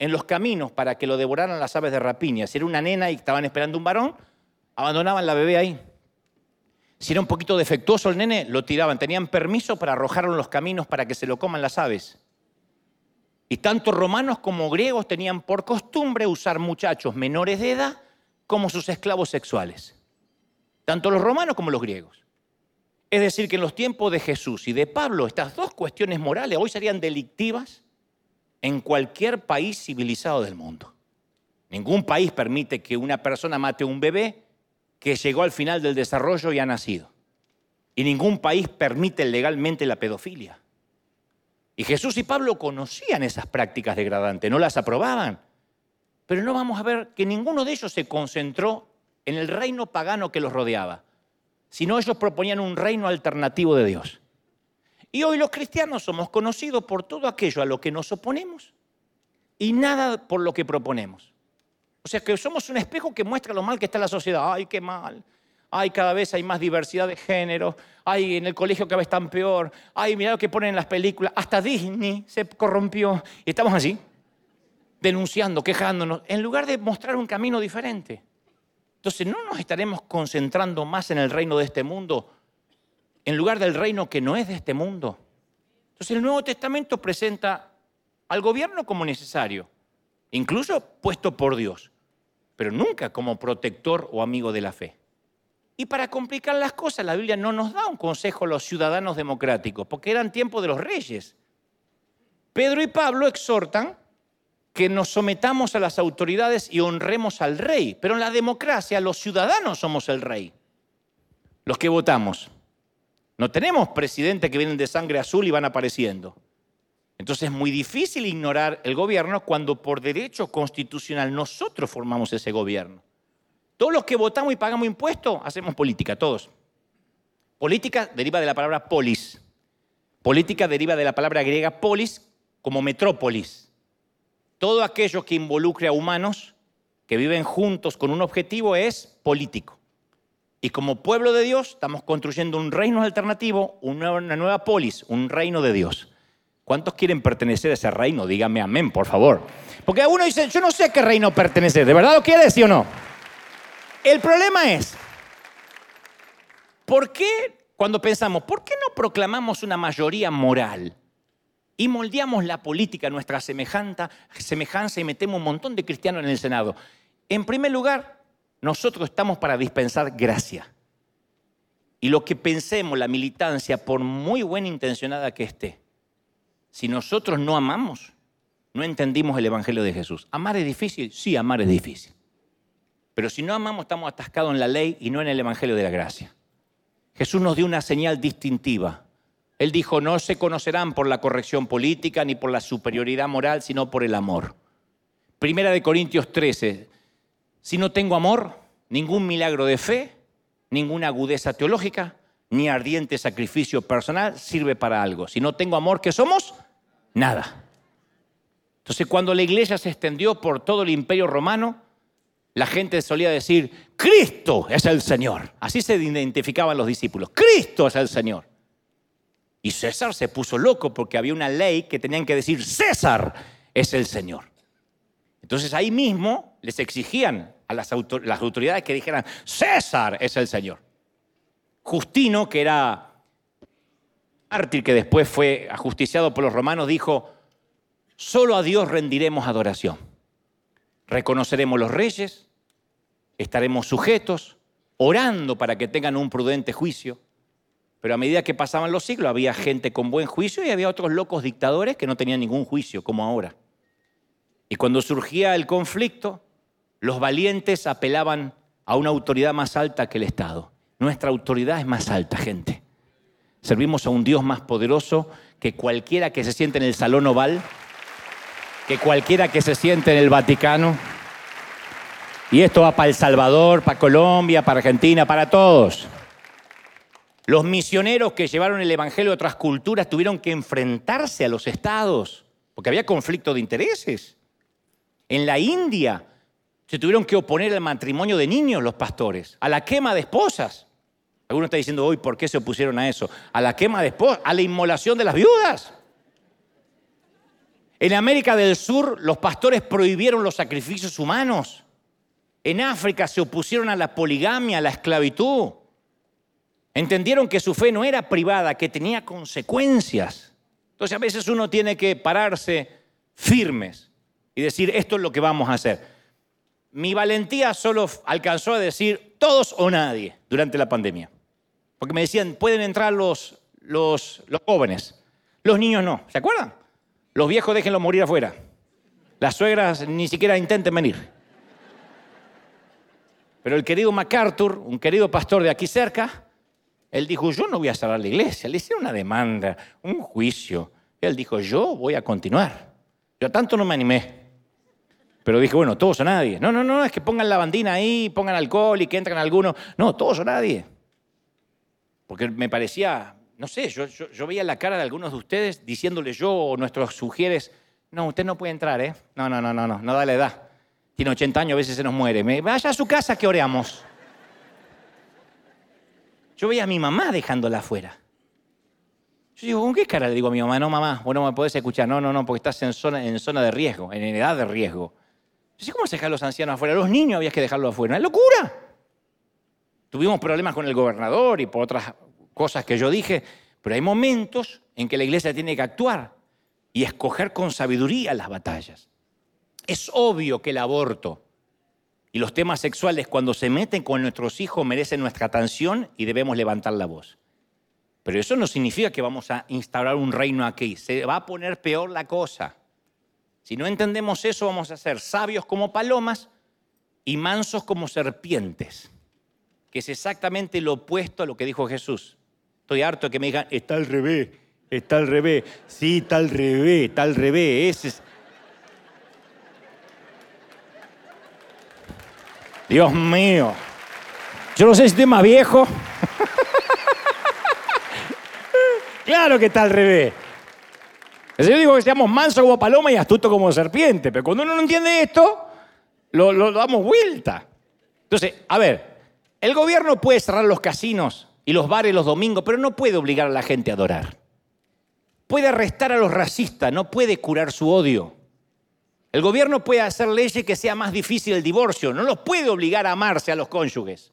en los caminos para que lo devoraran las aves de rapiña. Si era una nena y estaban esperando un varón, abandonaban la bebé ahí. Si era un poquito defectuoso el nene, lo tiraban. Tenían permiso para arrojarlo en los caminos para que se lo coman las aves. Y tanto romanos como griegos tenían por costumbre usar muchachos menores de edad como sus esclavos sexuales. Tanto los romanos como los griegos. Es decir, que en los tiempos de Jesús y de Pablo, estas dos cuestiones morales hoy serían delictivas en cualquier país civilizado del mundo. Ningún país permite que una persona mate a un bebé que llegó al final del desarrollo y ha nacido. Y ningún país permite legalmente la pedofilia. Y Jesús y Pablo conocían esas prácticas degradantes, no las aprobaban. Pero no vamos a ver que ninguno de ellos se concentró en el reino pagano que los rodeaba, sino ellos proponían un reino alternativo de Dios. Y hoy los cristianos somos conocidos por todo aquello a lo que nos oponemos y nada por lo que proponemos. O sea que somos un espejo que muestra lo mal que está la sociedad. Ay, qué mal. Ay, cada vez hay más diversidad de género. Ay, en el colegio cada vez están peor. Ay, mira lo que ponen en las películas. Hasta Disney se corrompió. Y estamos así, denunciando, quejándonos, en lugar de mostrar un camino diferente. Entonces, ¿no nos estaremos concentrando más en el reino de este mundo en lugar del reino que no es de este mundo. Entonces el Nuevo Testamento presenta al gobierno como necesario, incluso puesto por Dios, pero nunca como protector o amigo de la fe. Y para complicar las cosas, la Biblia no nos da un consejo a los ciudadanos democráticos, porque eran tiempos de los reyes. Pedro y Pablo exhortan que nos sometamos a las autoridades y honremos al rey, pero en la democracia los ciudadanos somos el rey, los que votamos. No tenemos presidentes que vienen de sangre azul y van apareciendo. Entonces es muy difícil ignorar el gobierno cuando por derecho constitucional nosotros formamos ese gobierno. Todos los que votamos y pagamos impuestos hacemos política, todos. Política deriva de la palabra polis. Política deriva de la palabra griega polis como metrópolis. Todo aquello que involucre a humanos que viven juntos con un objetivo es político. Y como pueblo de Dios estamos construyendo un reino alternativo, una nueva polis, un reino de Dios. ¿Cuántos quieren pertenecer a ese reino? Dígame amén, por favor. Porque uno dice, yo no sé a qué reino pertenece. ¿De verdad lo quiere, sí o no? El problema es, ¿por qué cuando pensamos, ¿por qué no proclamamos una mayoría moral? Y moldeamos la política a nuestra semejanza y metemos un montón de cristianos en el Senado. En primer lugar, nosotros estamos para dispensar gracia. Y lo que pensemos, la militancia, por muy buena intencionada que esté, si nosotros no amamos, no entendimos el Evangelio de Jesús. ¿Amar es difícil? Sí, amar es difícil. Pero si no amamos, estamos atascados en la ley y no en el Evangelio de la gracia. Jesús nos dio una señal distintiva. Él dijo, no se conocerán por la corrección política ni por la superioridad moral, sino por el amor. Primera de Corintios 13, si no tengo amor, ningún milagro de fe, ninguna agudeza teológica, ni ardiente sacrificio personal sirve para algo. Si no tengo amor, ¿qué somos? Nada. Entonces, cuando la iglesia se extendió por todo el imperio romano, la gente solía decir, Cristo es el Señor. Así se identificaban los discípulos, Cristo es el Señor. Y César se puso loco porque había una ley que tenían que decir, César es el Señor. Entonces ahí mismo les exigían a las, autoridades que dijeran, César es el Señor. Justino, que era mártir que después fue ajusticiado por los romanos, dijo, solo a Dios rendiremos adoración. Reconoceremos los reyes, estaremos sujetos, orando para que tengan un prudente juicio. Pero a medida que pasaban los siglos había gente con buen juicio y había otros locos dictadores que no tenían ningún juicio, como ahora. Y cuando surgía el conflicto, los valientes apelaban a una autoridad más alta que el Estado. Nuestra autoridad es más alta, gente. Servimos a un Dios más poderoso que cualquiera que se siente en el Salón Oval, que cualquiera que se siente en el Vaticano. Y esto va para El Salvador, para Colombia, para Argentina, para todos. Los misioneros que llevaron el Evangelio a otras culturas tuvieron que enfrentarse a los estados, porque había conflicto de intereses. En la India se tuvieron que oponer al matrimonio de niños los pastores, a la quema de esposas. Algunos está diciendo hoy, ¿por qué se opusieron a eso? A la quema de esposas, a la inmolación de las viudas. En América del Sur los pastores prohibieron los sacrificios humanos. En África se opusieron a la poligamia, a la esclavitud. Entendieron que su fe no era privada, que tenía consecuencias. Entonces a veces uno tiene que pararse firmes y decir, esto es lo que vamos a hacer mi valentía solo alcanzó a decir todos o nadie durante la pandemia. Porque me decían, pueden entrar los, los, los jóvenes, los niños no. ¿Se acuerdan? Los viejos déjenlos morir afuera. Las suegras ni siquiera intenten venir. Pero el querido MacArthur, un querido pastor de aquí cerca, él dijo, yo no voy a cerrar la iglesia. Le hice una demanda, un juicio. Él dijo, yo voy a continuar. Yo tanto no me animé. Pero dije, bueno, todos o nadie. No, no, no, es que pongan la bandina ahí, pongan alcohol y que entren algunos. No, todos o nadie. Porque me parecía, no sé, yo, yo, veía la cara de algunos de ustedes diciéndole yo o nuestros sugieres, no, usted no puede entrar, ¿eh? No, no, no, no, no, no da la edad. Tiene 80 años, a veces se nos muere. Me, vaya a su casa que oreamos. Yo veía a mi mamá dejándola afuera. Yo digo, ¿con qué cara le digo a mi mamá? No, mamá, vos no me podés escuchar. No, no, no, porque estás en zona, de riesgo, en edad de riesgo. ¿cómo se dejan los ancianos afuera? Los niños había que dejarlos afuera. ¡Es locura! Tuvimos problemas con el gobernador y por otras cosas que yo dije, pero hay momentos en que la iglesia tiene que actuar y escoger con sabiduría las batallas. Es obvio que el aborto y los temas sexuales cuando se meten con nuestros hijos merecen nuestra atención y debemos levantar la voz. Pero eso no significa que vamos a instaurar un reino aquí. Se va a poner peor la cosa. Si no entendemos eso, vamos a ser sabios como palomas y mansos como serpientes, que es exactamente lo opuesto a lo que dijo Jesús. Estoy harto de que me digan, está al revés, está al revés, sí, está al revés, está al revés. Ese es... Dios mío, yo no sé si estoy más viejo. <laughs> claro que está al revés. El Señor dijo que seamos mansos como paloma y astutos como serpiente. Pero cuando uno no entiende esto, lo, lo damos vuelta. Entonces, a ver, el gobierno puede cerrar los casinos y los bares los domingos, pero no puede obligar a la gente a adorar. Puede arrestar a los racistas, no puede curar su odio. El gobierno puede hacer leyes que sea más difícil el divorcio, no los puede obligar a amarse a los cónyuges.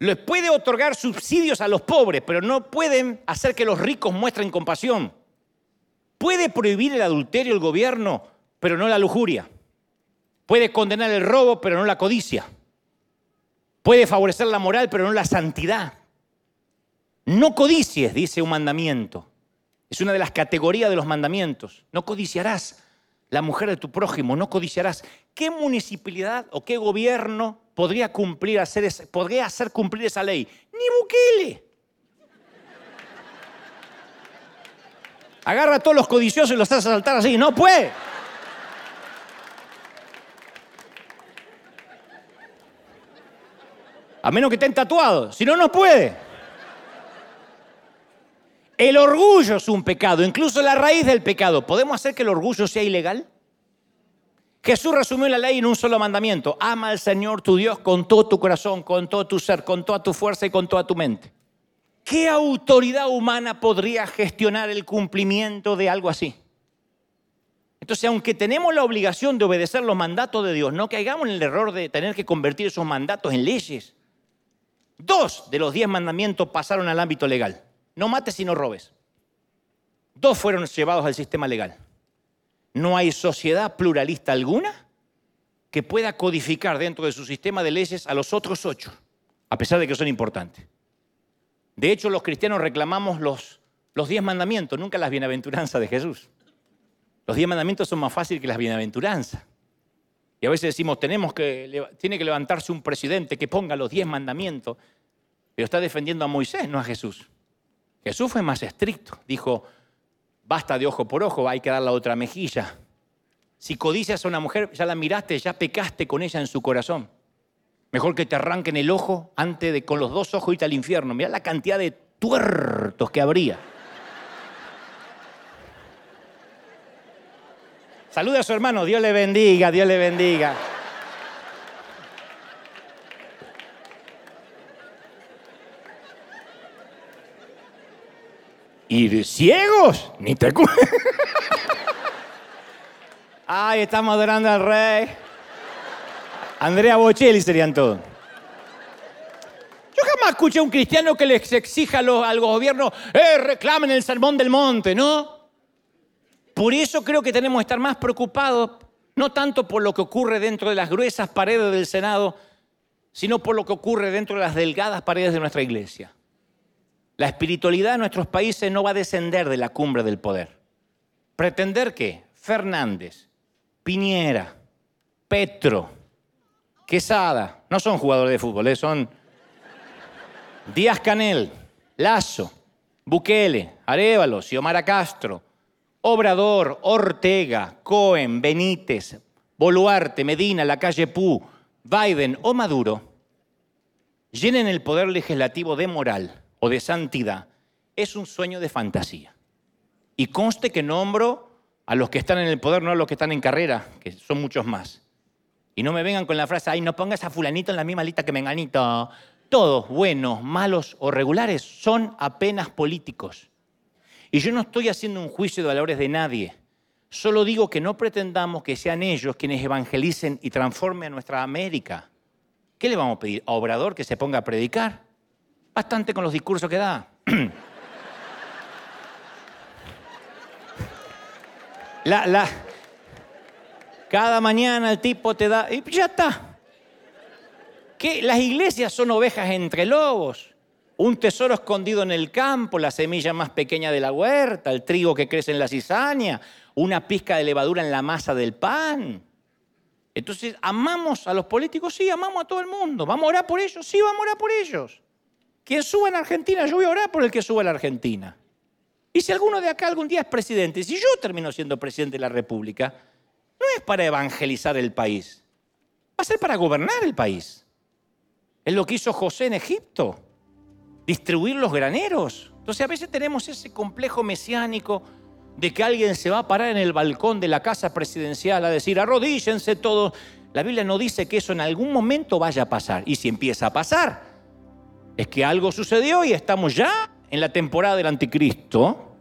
Les puede otorgar subsidios a los pobres, pero no pueden hacer que los ricos muestren compasión. Puede prohibir el adulterio el gobierno, pero no la lujuria. Puede condenar el robo, pero no la codicia. Puede favorecer la moral, pero no la santidad. No codicies, dice un mandamiento. Es una de las categorías de los mandamientos. No codiciarás la mujer de tu prójimo, no codiciarás. ¿Qué municipalidad o qué gobierno podría, cumplir, hacer, podría hacer cumplir esa ley? Ni Bukele. Agarra a todos los codiciosos y los hace saltar así. No puede. A menos que estén tatuados. Si no, no puede. El orgullo es un pecado, incluso la raíz del pecado. ¿Podemos hacer que el orgullo sea ilegal? Jesús resumió la ley en un solo mandamiento. Ama al Señor tu Dios con todo tu corazón, con todo tu ser, con toda tu fuerza y con toda tu mente. ¿Qué autoridad humana podría gestionar el cumplimiento de algo así? Entonces, aunque tenemos la obligación de obedecer los mandatos de Dios, no caigamos en el error de tener que convertir esos mandatos en leyes. Dos de los diez mandamientos pasaron al ámbito legal. No mates y no robes. Dos fueron llevados al sistema legal. No hay sociedad pluralista alguna que pueda codificar dentro de su sistema de leyes a los otros ocho, a pesar de que son importantes. De hecho, los cristianos reclamamos los, los diez mandamientos, nunca las bienaventuranzas de Jesús. Los diez mandamientos son más fáciles que las bienaventuranzas. Y a veces decimos, tenemos que, tiene que levantarse un presidente que ponga los diez mandamientos, pero está defendiendo a Moisés, no a Jesús. Jesús fue más estricto, dijo, basta de ojo por ojo, hay que dar la otra mejilla. Si codicias a una mujer, ya la miraste, ya pecaste con ella en su corazón. Mejor que te arranquen el ojo antes de con los dos ojos irte al infierno. Mira la cantidad de tuertos que habría. Saluda a su hermano, Dios le bendiga, Dios le bendiga. ¿Y ciegos? Ni te Ay, estamos adorando al rey. Andrea Bocelli serían todos. Yo jamás escuché a un cristiano que les exija al gobierno, eh, reclamen el sermón del monte, ¿no? Por eso creo que tenemos que estar más preocupados, no tanto por lo que ocurre dentro de las gruesas paredes del Senado, sino por lo que ocurre dentro de las delgadas paredes de nuestra iglesia. La espiritualidad de nuestros países no va a descender de la cumbre del poder. Pretender que Fernández, Piñera, Petro, Quesada, no son jugadores de fútbol, ¿eh? son Díaz Canel, Lazo, Bukele, Arevalo, Xiomara Castro, Obrador, Ortega, Cohen, Benítez, Boluarte, Medina, la calle Pú, Biden o Maduro llenen el poder legislativo de moral o de santidad, es un sueño de fantasía. Y conste que nombro a los que están en el poder, no a los que están en carrera, que son muchos más. Y no me vengan con la frase, ay, no pongas a fulanito en la misma lista que menganito. Todos, buenos, malos o regulares, son apenas políticos. Y yo no estoy haciendo un juicio de valores de nadie. Solo digo que no pretendamos que sean ellos quienes evangelicen y transformen a nuestra América. ¿Qué le vamos a pedir? ¿A Obrador que se ponga a predicar? Bastante con los discursos que da. Cada mañana el tipo te da... Y ya está. Que las iglesias son ovejas entre lobos un tesoro escondido en el campo, la semilla más pequeña de la huerta, el trigo que crece en la cizaña, una pizca de levadura en la masa del pan. Entonces, ¿amamos a los políticos? Sí, amamos a todo el mundo. ¿Vamos a orar por ellos? Sí, vamos a orar por ellos. Quien suba en Argentina, yo voy a orar por el que suba en Argentina. Y si alguno de acá algún día es presidente, si yo termino siendo presidente de la República, no es para evangelizar el país, va a ser para gobernar el país. Es lo que hizo José en Egipto. distribuir los graneros. Entonces a veces tenemos ese complejo mesiánico de que alguien se va a parar en el balcón de la casa presidencial a decir, arrodíllense todos. La Biblia no dice que eso en algún momento vaya a pasar. Y si empieza a pasar, es que algo sucedió y estamos ya en la temporada del anticristo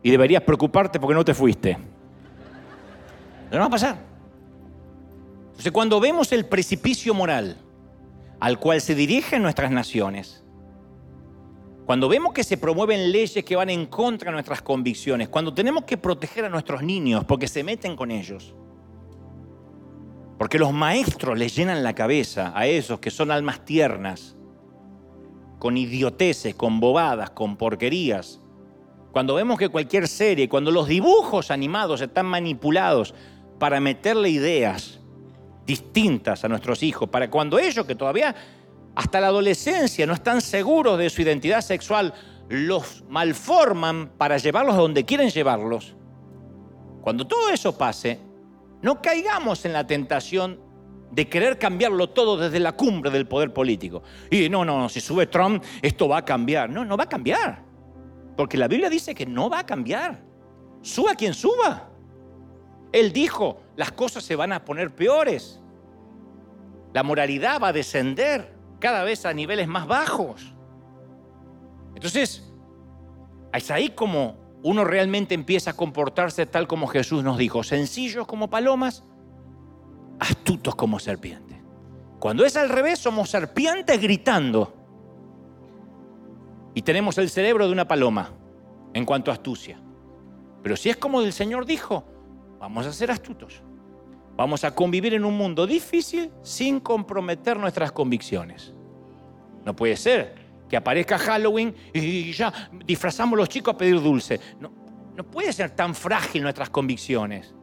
y deberías preocuparte porque no te fuiste. No va a pasar. Entonces cuando vemos el precipicio moral al cual se dirigen nuestras naciones, cuando vemos que se promueven leyes que van en contra de nuestras convicciones, cuando tenemos que proteger a nuestros niños porque se meten con ellos, porque los maestros les llenan la cabeza a esos que son almas tiernas, con idioteces, con bobadas, con porquerías, cuando vemos que cualquier serie, cuando los dibujos animados están manipulados para meterle ideas distintas a nuestros hijos, para cuando ellos que todavía hasta la adolescencia no están seguros de su identidad sexual, los malforman para llevarlos a donde quieren llevarlos. Cuando todo eso pase, no caigamos en la tentación de querer cambiarlo todo desde la cumbre del poder político. Y no, no, si sube Trump, esto va a cambiar. No, no va a cambiar. Porque la Biblia dice que no va a cambiar. Suba quien suba. Él dijo, las cosas se van a poner peores. La moralidad va a descender cada vez a niveles más bajos. Entonces, es ahí como uno realmente empieza a comportarse tal como Jesús nos dijo, sencillos como palomas, astutos como serpientes. Cuando es al revés, somos serpientes gritando. Y tenemos el cerebro de una paloma en cuanto a astucia. Pero si es como el Señor dijo, vamos a ser astutos. Vamos a convivir en un mundo difícil sin comprometer nuestras convicciones. No puede ser que aparezca Halloween y ya disfrazamos a los chicos a pedir dulce. No, no puede ser tan frágil nuestras convicciones.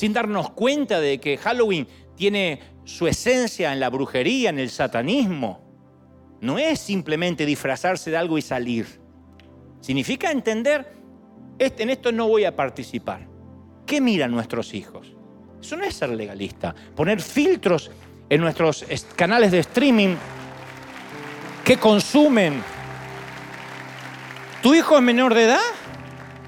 Sin darnos cuenta de que Halloween tiene su esencia en la brujería, en el satanismo. No es simplemente disfrazarse de algo y salir. Significa entender, en esto no voy a participar. ¿Qué miran nuestros hijos? Eso no es ser legalista. Poner filtros en nuestros canales de streaming que consumen. ¿Tu hijo es menor de edad?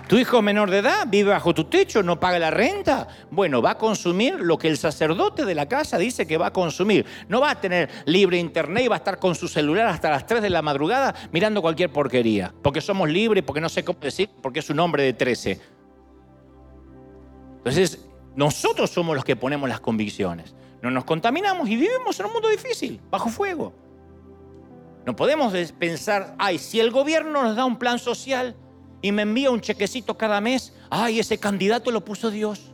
¿Tu hijo menor de edad? ¿Vive bajo tu techo? ¿No paga la renta? Bueno, va a consumir lo que el sacerdote de la casa dice que va a consumir. No va a tener libre internet y va a estar con su celular hasta las 3 de la madrugada mirando cualquier porquería. Porque somos libres, porque no sé cómo decir, porque es un hombre de 13. Entonces, nosotros somos los que ponemos las convicciones. No nos contaminamos y vivimos en un mundo difícil, bajo fuego. No podemos pensar, ay, si el gobierno nos da un plan social y me envía un chequecito cada mes, ay, ese candidato lo puso Dios.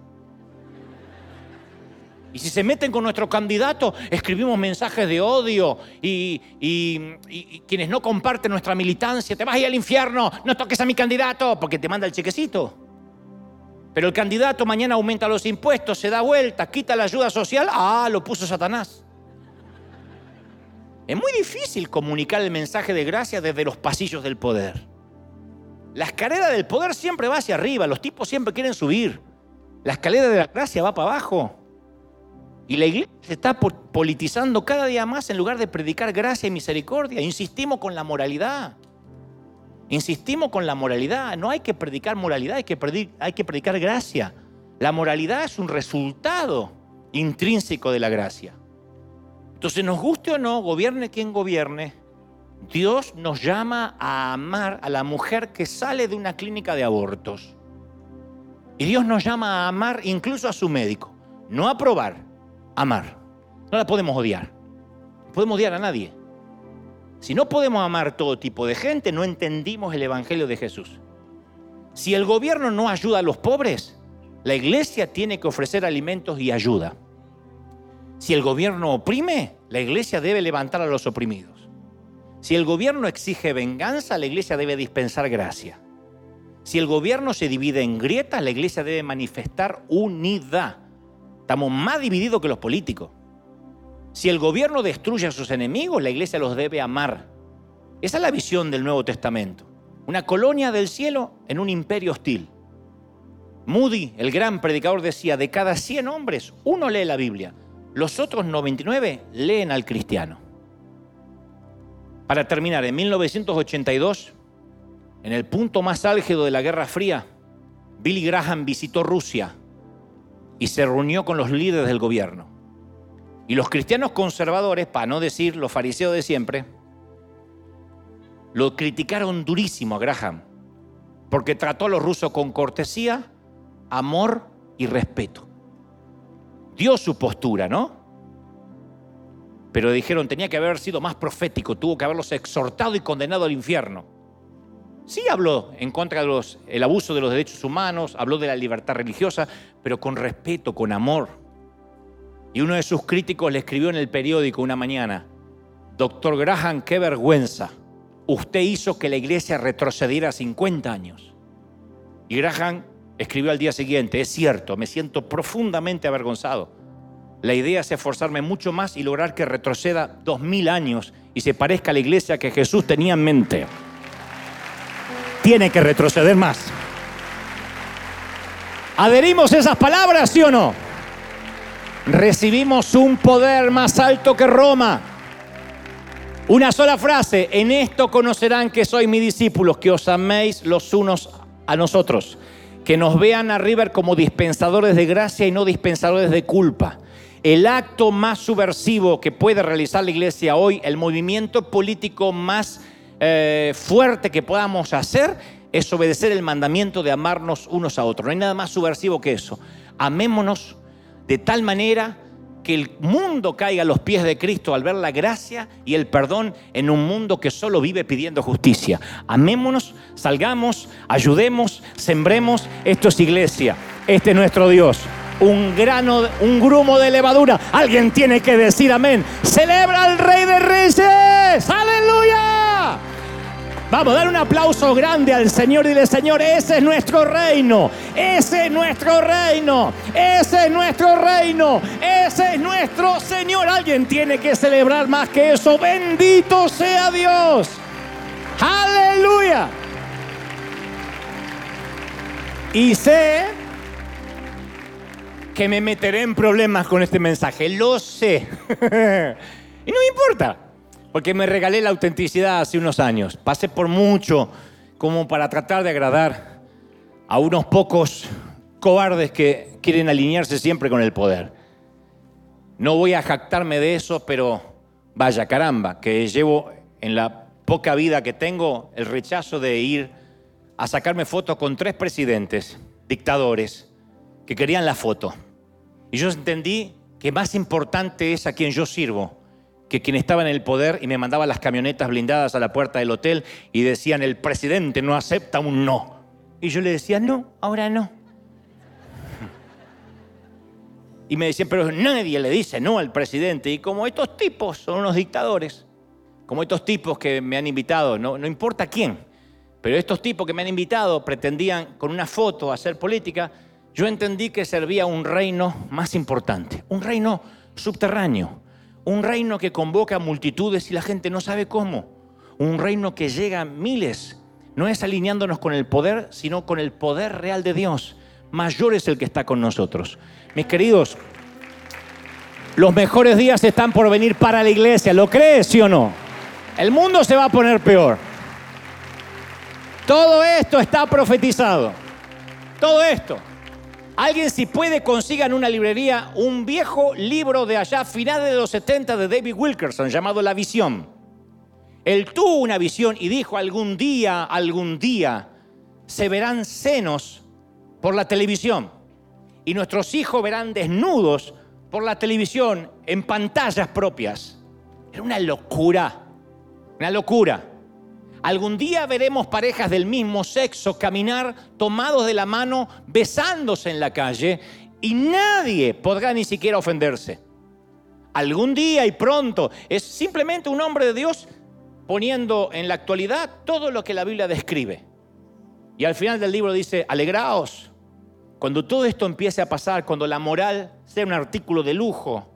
Y si se meten con nuestro candidato, escribimos mensajes de odio y, y, quienes no comparten nuestra militancia, te vas a ir al infierno, no toques a mi candidato porque te manda el chequecito. Pero el candidato mañana aumenta los impuestos, se da vuelta, quita la ayuda social, ah, lo puso Satanás. Es muy difícil comunicar el mensaje de gracia desde los pasillos del poder. La escalera del poder siempre va hacia arriba, los tipos siempre quieren subir. La escalera de la gracia va para abajo. Y la iglesia se está politizando cada día más en lugar de predicar gracia y misericordia. Insistimos con la moralidad. Insistimos con la moralidad. No hay que predicar moralidad, hay que, predicar, gracia. La moralidad es un resultado intrínseco de la gracia. Entonces, nos guste o no, gobierne quien gobierne, Dios nos llama a amar a la mujer que sale de una clínica de abortos. Y Dios nos llama a amar incluso a su médico. No a probar, amar. No la podemos odiar. No podemos odiar a nadie. Si no podemos amar todo tipo de gente, no entendimos el Evangelio de Jesús. Si el gobierno no ayuda a los pobres, la iglesia tiene que ofrecer alimentos y ayuda. Si el gobierno oprime, la iglesia debe levantar a los oprimidos. Si el gobierno exige venganza, la iglesia debe dispensar gracia. Si el gobierno se divide en grietas, la iglesia debe manifestar unidad. Estamos más divididos que los políticos. Si el gobierno destruye a sus enemigos, la iglesia los debe amar. Esa es la visión del Nuevo Testamento. Una colonia del cielo en un imperio hostil. Moody, el gran predicador, decía, de cada 100 hombres, uno lee la Biblia. Los otros 99 leen al cristiano. Para terminar, en 1982, en el punto más álgido de la Guerra Fría, Billy Graham visitó Rusia y se reunió con los líderes del gobierno. Y los cristianos conservadores, para no decir los fariseos de siempre, lo criticaron durísimo a Graham, porque trató a los rusos con cortesía, amor y respeto. Dio su postura, ¿no? Pero dijeron, tenía que haber sido más profético, tuvo que haberlos exhortado y condenado al infierno. Sí habló en contra del abuso de los derechos humanos, habló de la libertad religiosa, pero con respeto, con amor. Y uno de sus críticos le escribió en el periódico una mañana, Doctor Graham, qué vergüenza. Usted hizo que la iglesia retrocediera 50 años. Y Graham escribió al día siguiente, es cierto, me siento profundamente avergonzado. La idea es esforzarme mucho más y lograr que retroceda dos mil años y se parezca a la iglesia que Jesús tenía en mente. Tiene que retroceder más. ¿Adherimos esas palabras, sí o no? Recibimos un poder más alto que Roma. Una sola frase, en esto conocerán que sois mis discípulos, que os améis los unos a nosotros, que nos vean a River como dispensadores de gracia y no dispensadores de culpa el acto más subversivo que puede realizar la iglesia hoy, el movimiento político más eh, fuerte que podamos hacer, es obedecer el mandamiento de amarnos unos a otros. No hay nada más subversivo que eso. Amémonos de tal manera que el mundo caiga a los pies de Cristo al ver la gracia y el perdón en un mundo que solo vive pidiendo justicia. Amémonos, salgamos, ayudemos, sembremos. Esto es iglesia. Este es nuestro Dios un grano, un grumo de levadura. Alguien tiene que decir amén. Celebra al Rey de Reyes. Aleluya. Vamos, a dar un aplauso grande al Señor y dile, Señor, ese es nuestro reino, ese es nuestro reino, ese es nuestro reino, ese es nuestro Señor. Alguien tiene que celebrar más que eso. Bendito sea Dios. Aleluya. Y sé que me meteré en problemas con este mensaje, lo sé. <laughs> y no me importa, porque me regalé la autenticidad hace unos años. Pasé por mucho como para tratar de agradar a unos pocos cobardes que quieren alinearse siempre con el poder. No voy a jactarme de eso, pero vaya caramba, que llevo en la poca vida que tengo el rechazo de ir a sacarme fotos con tres presidentes, dictadores, que querían la foto. Y yo entendí que más importante es a quien yo sirvo que quien estaba en el poder y me mandaba las camionetas blindadas a la puerta del hotel y decían, el presidente no acepta un no. Y yo le decía, no, ahora no. Y me decían, pero nadie le dice no al presidente. Y como estos tipos son unos dictadores, como estos tipos que me han invitado, no, no importa quién, pero estos tipos que me han invitado pretendían con una foto hacer política, yo entendí que servía un reino más importante, un reino subterráneo, un reino que convoca a multitudes y la gente no sabe cómo, un reino que llega a miles. No es alineándonos con el poder, sino con el poder real de Dios. Mayor es el que está con nosotros. Mis queridos, los mejores días están por venir para la iglesia. ¿Lo crees, sí o no? El mundo se va a poner peor. Todo esto está profetizado. Todo esto. Alguien si puede consiga en una librería un viejo libro de allá, finales de los 70 de David Wilkerson, llamado La Visión. Él tuvo una visión y dijo, algún día, algún día, se verán senos por la televisión y nuestros hijos verán desnudos por la televisión en pantallas propias. Era una locura, una locura. Algún día veremos parejas del mismo sexo caminar tomados de la mano, besándose en la calle y nadie podrá ni siquiera ofenderse. Algún día y pronto es simplemente un hombre de Dios poniendo en la actualidad todo lo que la Biblia describe. Y al final del libro dice, alegraos, cuando todo esto empiece a pasar, cuando la moral sea un artículo de lujo,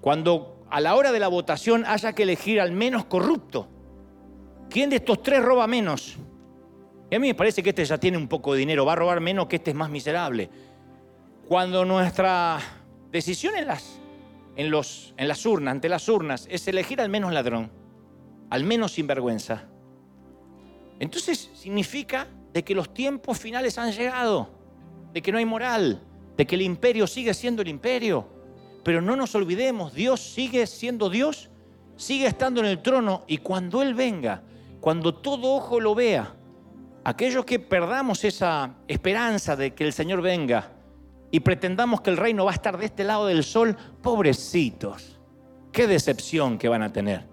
cuando a la hora de la votación haya que elegir al menos corrupto, ¿Quién de estos tres roba menos? Y a mí me parece que este ya tiene un poco de dinero, va a robar menos que este es más miserable. Cuando nuestra decisión en las, en los, en las urnas, ante las urnas, es elegir al menos ladrón, al menos sin vergüenza. Entonces significa de que los tiempos finales han llegado, de que no hay moral, de que el imperio sigue siendo el imperio. Pero no nos olvidemos, Dios sigue siendo Dios, sigue estando en el trono y cuando Él venga, cuando todo ojo lo vea, aquellos que perdamos esa esperanza de que el Señor venga y pretendamos que el reino va a estar de este lado del sol, pobrecitos, qué decepción que van a tener.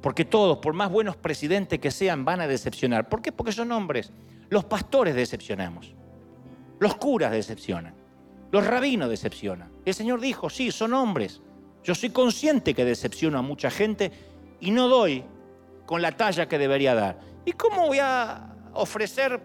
Porque todos, por más buenos presidentes que sean, van a decepcionar. ¿Por qué? Porque son hombres. Los pastores decepcionamos. Los curas decepcionan. Los rabinos decepcionan. El Señor dijo, sí, son hombres. Yo soy consciente que decepciono a mucha gente y no doy con la talla que debería dar. ¿Y cómo voy a ofrecer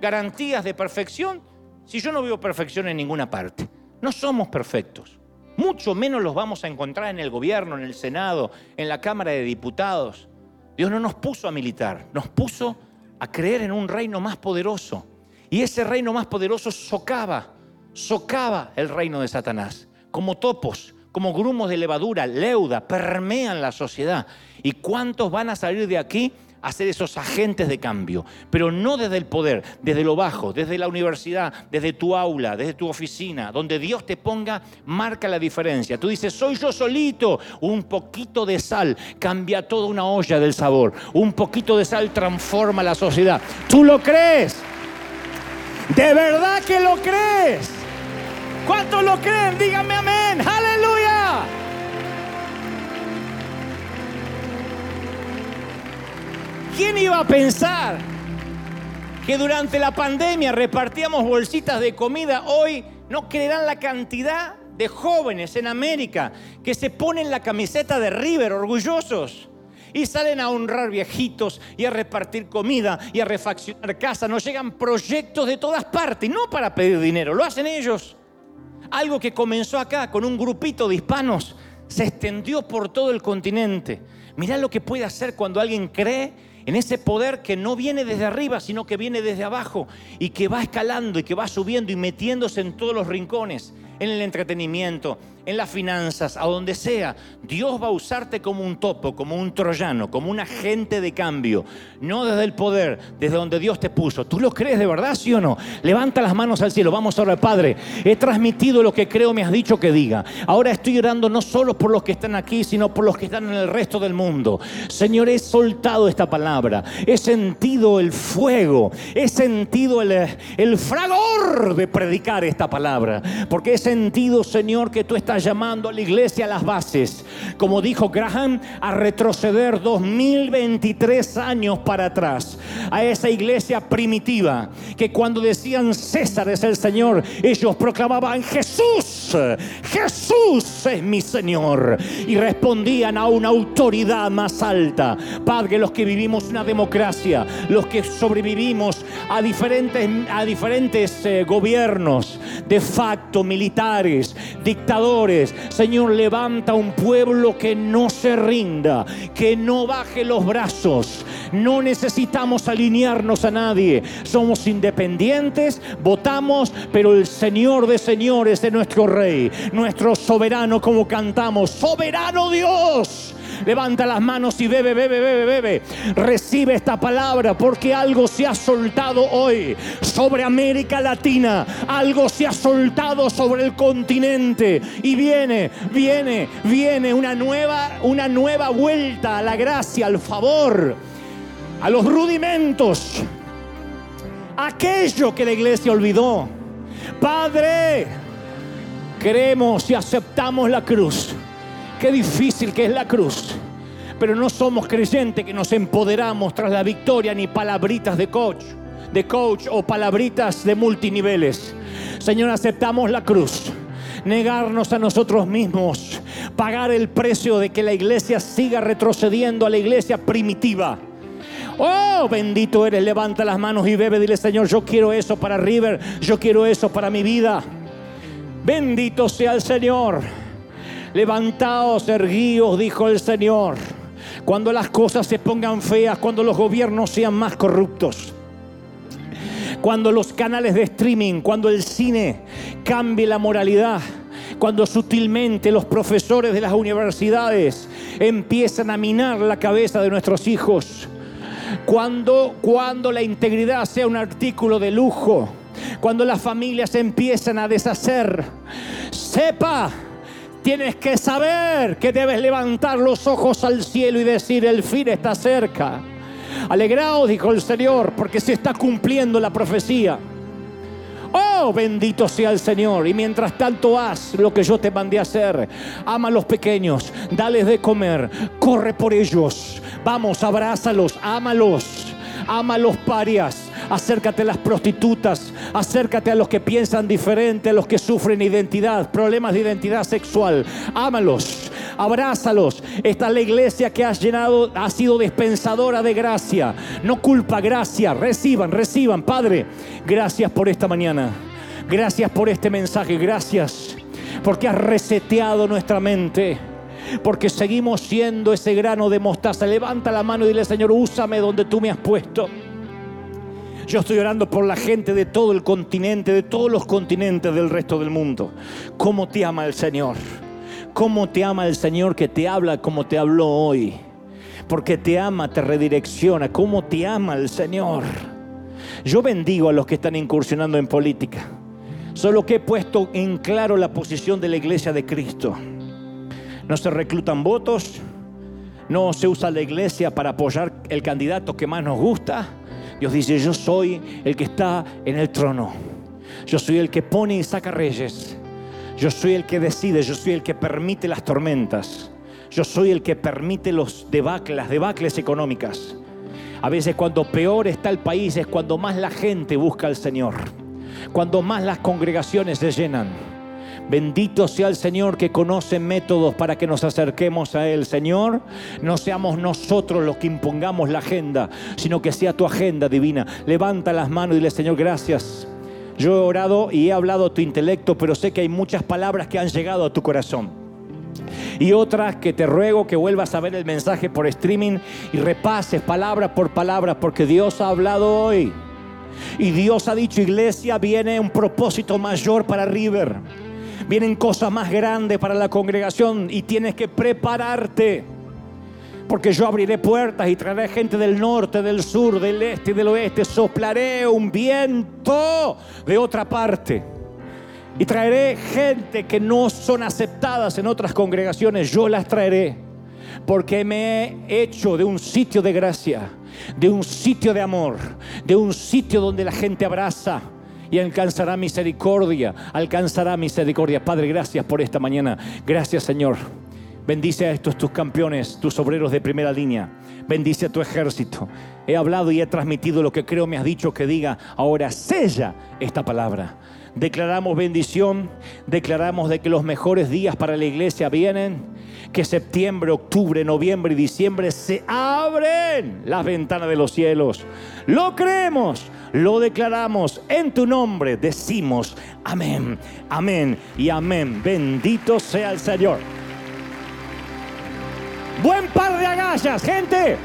garantías de perfección si yo no veo perfección en ninguna parte? No somos perfectos. Mucho menos los vamos a encontrar en el gobierno, en el Senado, en la Cámara de Diputados. Dios no nos puso a militar, nos puso a creer en un reino más poderoso. Y ese reino más poderoso socava, socava el reino de Satanás. Como topos, como grumos de levadura, leuda, permean la sociedad. ¿Y cuántos van a salir de aquí a ser esos agentes de cambio? Pero no desde el poder, desde lo bajo, desde la universidad, desde tu aula, desde tu oficina, donde Dios te ponga, marca la diferencia. Tú dices, soy yo solito. Un poquito de sal cambia toda una olla del sabor. Un poquito de sal transforma la sociedad. ¿Tú lo crees? ¿De verdad que lo crees? ¿Cuántos lo creen? Díganme amén. Aleluya. ¿Quién iba a pensar que durante la pandemia repartíamos bolsitas de comida? Hoy no creerán la cantidad de jóvenes en América que se ponen la camiseta de River orgullosos y salen a honrar viejitos y a repartir comida y a refaccionar casa. Nos llegan proyectos de todas partes, no para pedir dinero, lo hacen ellos. Algo que comenzó acá con un grupito de hispanos se extendió por todo el continente. Mirá lo que puede hacer cuando alguien cree en ese poder que no viene desde arriba, sino que viene desde abajo y que va escalando y que va subiendo y metiéndose en todos los rincones, en el entretenimiento, en las finanzas, a donde sea. Dios va a usarte como un topo, como un troyano, como un agente de cambio, no desde el poder, desde donde Dios te puso. ¿Tú lo crees de verdad, sí o no? Levanta las manos al cielo. Vamos ahora, Padre. He transmitido lo que creo me has dicho que diga. Ahora estoy orando no solo por los que están aquí, sino por los que están en el resto del mundo. Señor, he soltado esta palabra. He sentido el fuego. He sentido el, el fragor de predicar esta palabra. Porque he sentido, Señor, que tú estás llamando a la iglesia a las bases, como dijo Graham, a retroceder 2023 años para atrás, a esa iglesia primitiva, que cuando decían César es el Señor, ellos proclamaban Jesús, Jesús es mi Señor, y respondían a una autoridad más alta. Padre, los que vivimos una democracia, los que sobrevivimos a diferentes, a diferentes eh, gobiernos, de facto, militares, dictadores, Señor, levanta un pueblo que no se rinda, que no baje los brazos. No necesitamos alinearnos a nadie. Somos independientes, votamos, pero el Señor de señores es nuestro Rey, nuestro soberano como cantamos. Soberano Dios Levanta las manos y bebe, bebe, bebe, bebe. Recibe esta palabra porque algo se ha soltado hoy sobre América Latina. Algo se ha soltado sobre el continente. Y viene, viene, viene una nueva, una nueva vuelta a la gracia, al favor, a los rudimentos. Aquello que la iglesia olvidó. Padre, creemos y aceptamos la cruz Qué difícil que es la cruz. Pero no somos creyentes que nos empoderamos tras la victoria ni palabritas de coach, de coach o palabritas de multiniveles. Señor, aceptamos la cruz negarnos a nosotros mismos, pagar el precio de que la iglesia siga retrocediendo a la iglesia primitiva. Oh, bendito eres, levanta las manos y bebe, dile Señor, yo quiero eso para River, yo quiero eso para mi vida. Bendito sea el Señor. Levantaos, erguíos, dijo el Señor. Cuando las cosas se pongan feas, cuando los gobiernos sean más corruptos, cuando los canales de streaming, cuando el cine cambie la moralidad, cuando sutilmente los profesores de las universidades empiezan a minar la cabeza de nuestros hijos, cuando, cuando la integridad sea un artículo de lujo, cuando las familias empiezan a deshacer, sepa, tienes que saber que debes levantar los ojos al cielo y decir, el fin está cerca. Alegraos, dijo el Señor, porque se está cumpliendo la profecía. Oh, bendito sea el Señor. Y mientras tanto haz lo que yo te mandé a hacer. Ama a los pequeños, dales de comer, corre por ellos. Vamos, abrázalos, ámalos. Ama parias, acércate a las prostitutas, acércate a los que piensan diferente, a los que sufren identidad, problemas de identidad sexual. Ámalos, abrázalos. Esta es la iglesia que has llenado, ha sido dispensadora de gracia. No culpa, gracia. Reciban, reciban. Padre, gracias por esta mañana. Gracias por este mensaje. Gracias porque has reseteado nuestra mente. Porque seguimos siendo ese grano de mostaza. Levanta la mano y dile, Señor, úsame donde tú me has puesto. Yo estoy orando por la gente de todo el continente, de todos los continentes del resto del mundo. ¿Cómo te ama el Señor? cómo te ama el Señor que te habla como te habló hoy. Porque te ama, te redirecciona. Cómo te ama el Señor. Yo bendigo a los que están incursionando en política. Solo que he puesto en claro la posición de la iglesia de Cristo. No se reclutan votos, no se usa la iglesia para apoyar el candidato que más nos gusta. Dios dice, yo soy el que está en el trono. Yo soy el que pone y saca reyes. Yo soy el que decide, yo soy el que permite las tormentas. Yo soy el que permite los debacles, las debacles económicas. A veces cuando peor está el país es cuando más la gente busca al Señor. Cuando más las congregaciones se llenan. Bendito sea el Señor que conoce métodos para que nos acerquemos a Él. Señor, no seamos nosotros los que impongamos la agenda, sino que sea tu agenda divina. Levanta las manos y dile, Señor, gracias yo he orado y he hablado a tu intelecto, pero sé que hay muchas palabras que han llegado a tu corazón. Y otras que te ruego que vuelvas a ver el mensaje por streaming y repases palabra por palabra, porque Dios ha hablado hoy. Y Dios ha dicho, iglesia, viene un propósito mayor para River. Vienen cosas más grandes para la congregación y tienes que prepararte porque yo abriré puertas y traeré gente del norte, del sur, del este y del oeste. Soplaré un viento de otra parte. Y traeré gente que no son aceptadas en otras congregaciones. Yo las traeré. Porque me he hecho de un sitio de gracia, de un sitio de amor, de un sitio donde la gente abraza y alcanzará misericordia, alcanzará misericordia. Padre, gracias por esta mañana. Gracias, Señor. Bendice a estos tus campeones, tus obreros de primera línea. Bendice a tu ejército. He hablado y he transmitido lo que creo me has dicho que diga. Ahora sella esta palabra. Declaramos bendición, declaramos de que los mejores días para la iglesia vienen, que septiembre, octubre, noviembre y diciembre se abren las ventanas de los cielos. Lo creemos, lo declaramos en tu nombre, decimos amén, amén y amén. Bendito sea el Señor. Buen par de agallas, gente.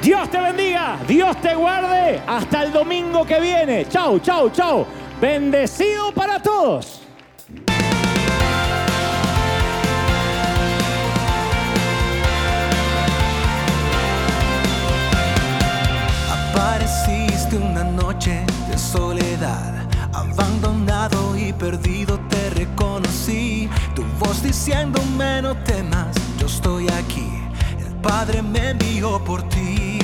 Dios te bendiga, Dios te guarde. Hasta el domingo que viene. Chau, chau, chau. Bendecido para todos. Apareciste una noche de soledad, abandonado y perdido te reconocí. Tu voz diciéndome no temas, yo estoy aquí. Padre me envió por ti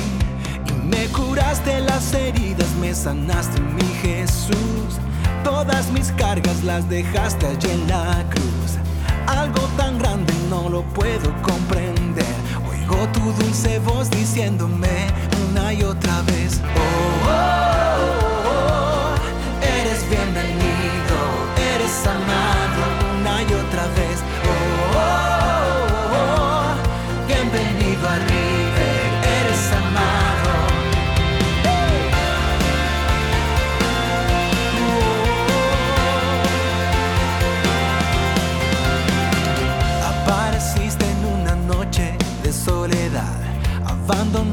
y me curaste las heridas, me sanaste mi Jesús. Todas mis cargas las dejaste allí en la cruz. Algo tan grande no lo puedo comprender. Oigo tu dulce voz diciéndome una y otra vez, oh, oh, oh, oh eres bienvenido, eres amado una y otra vez.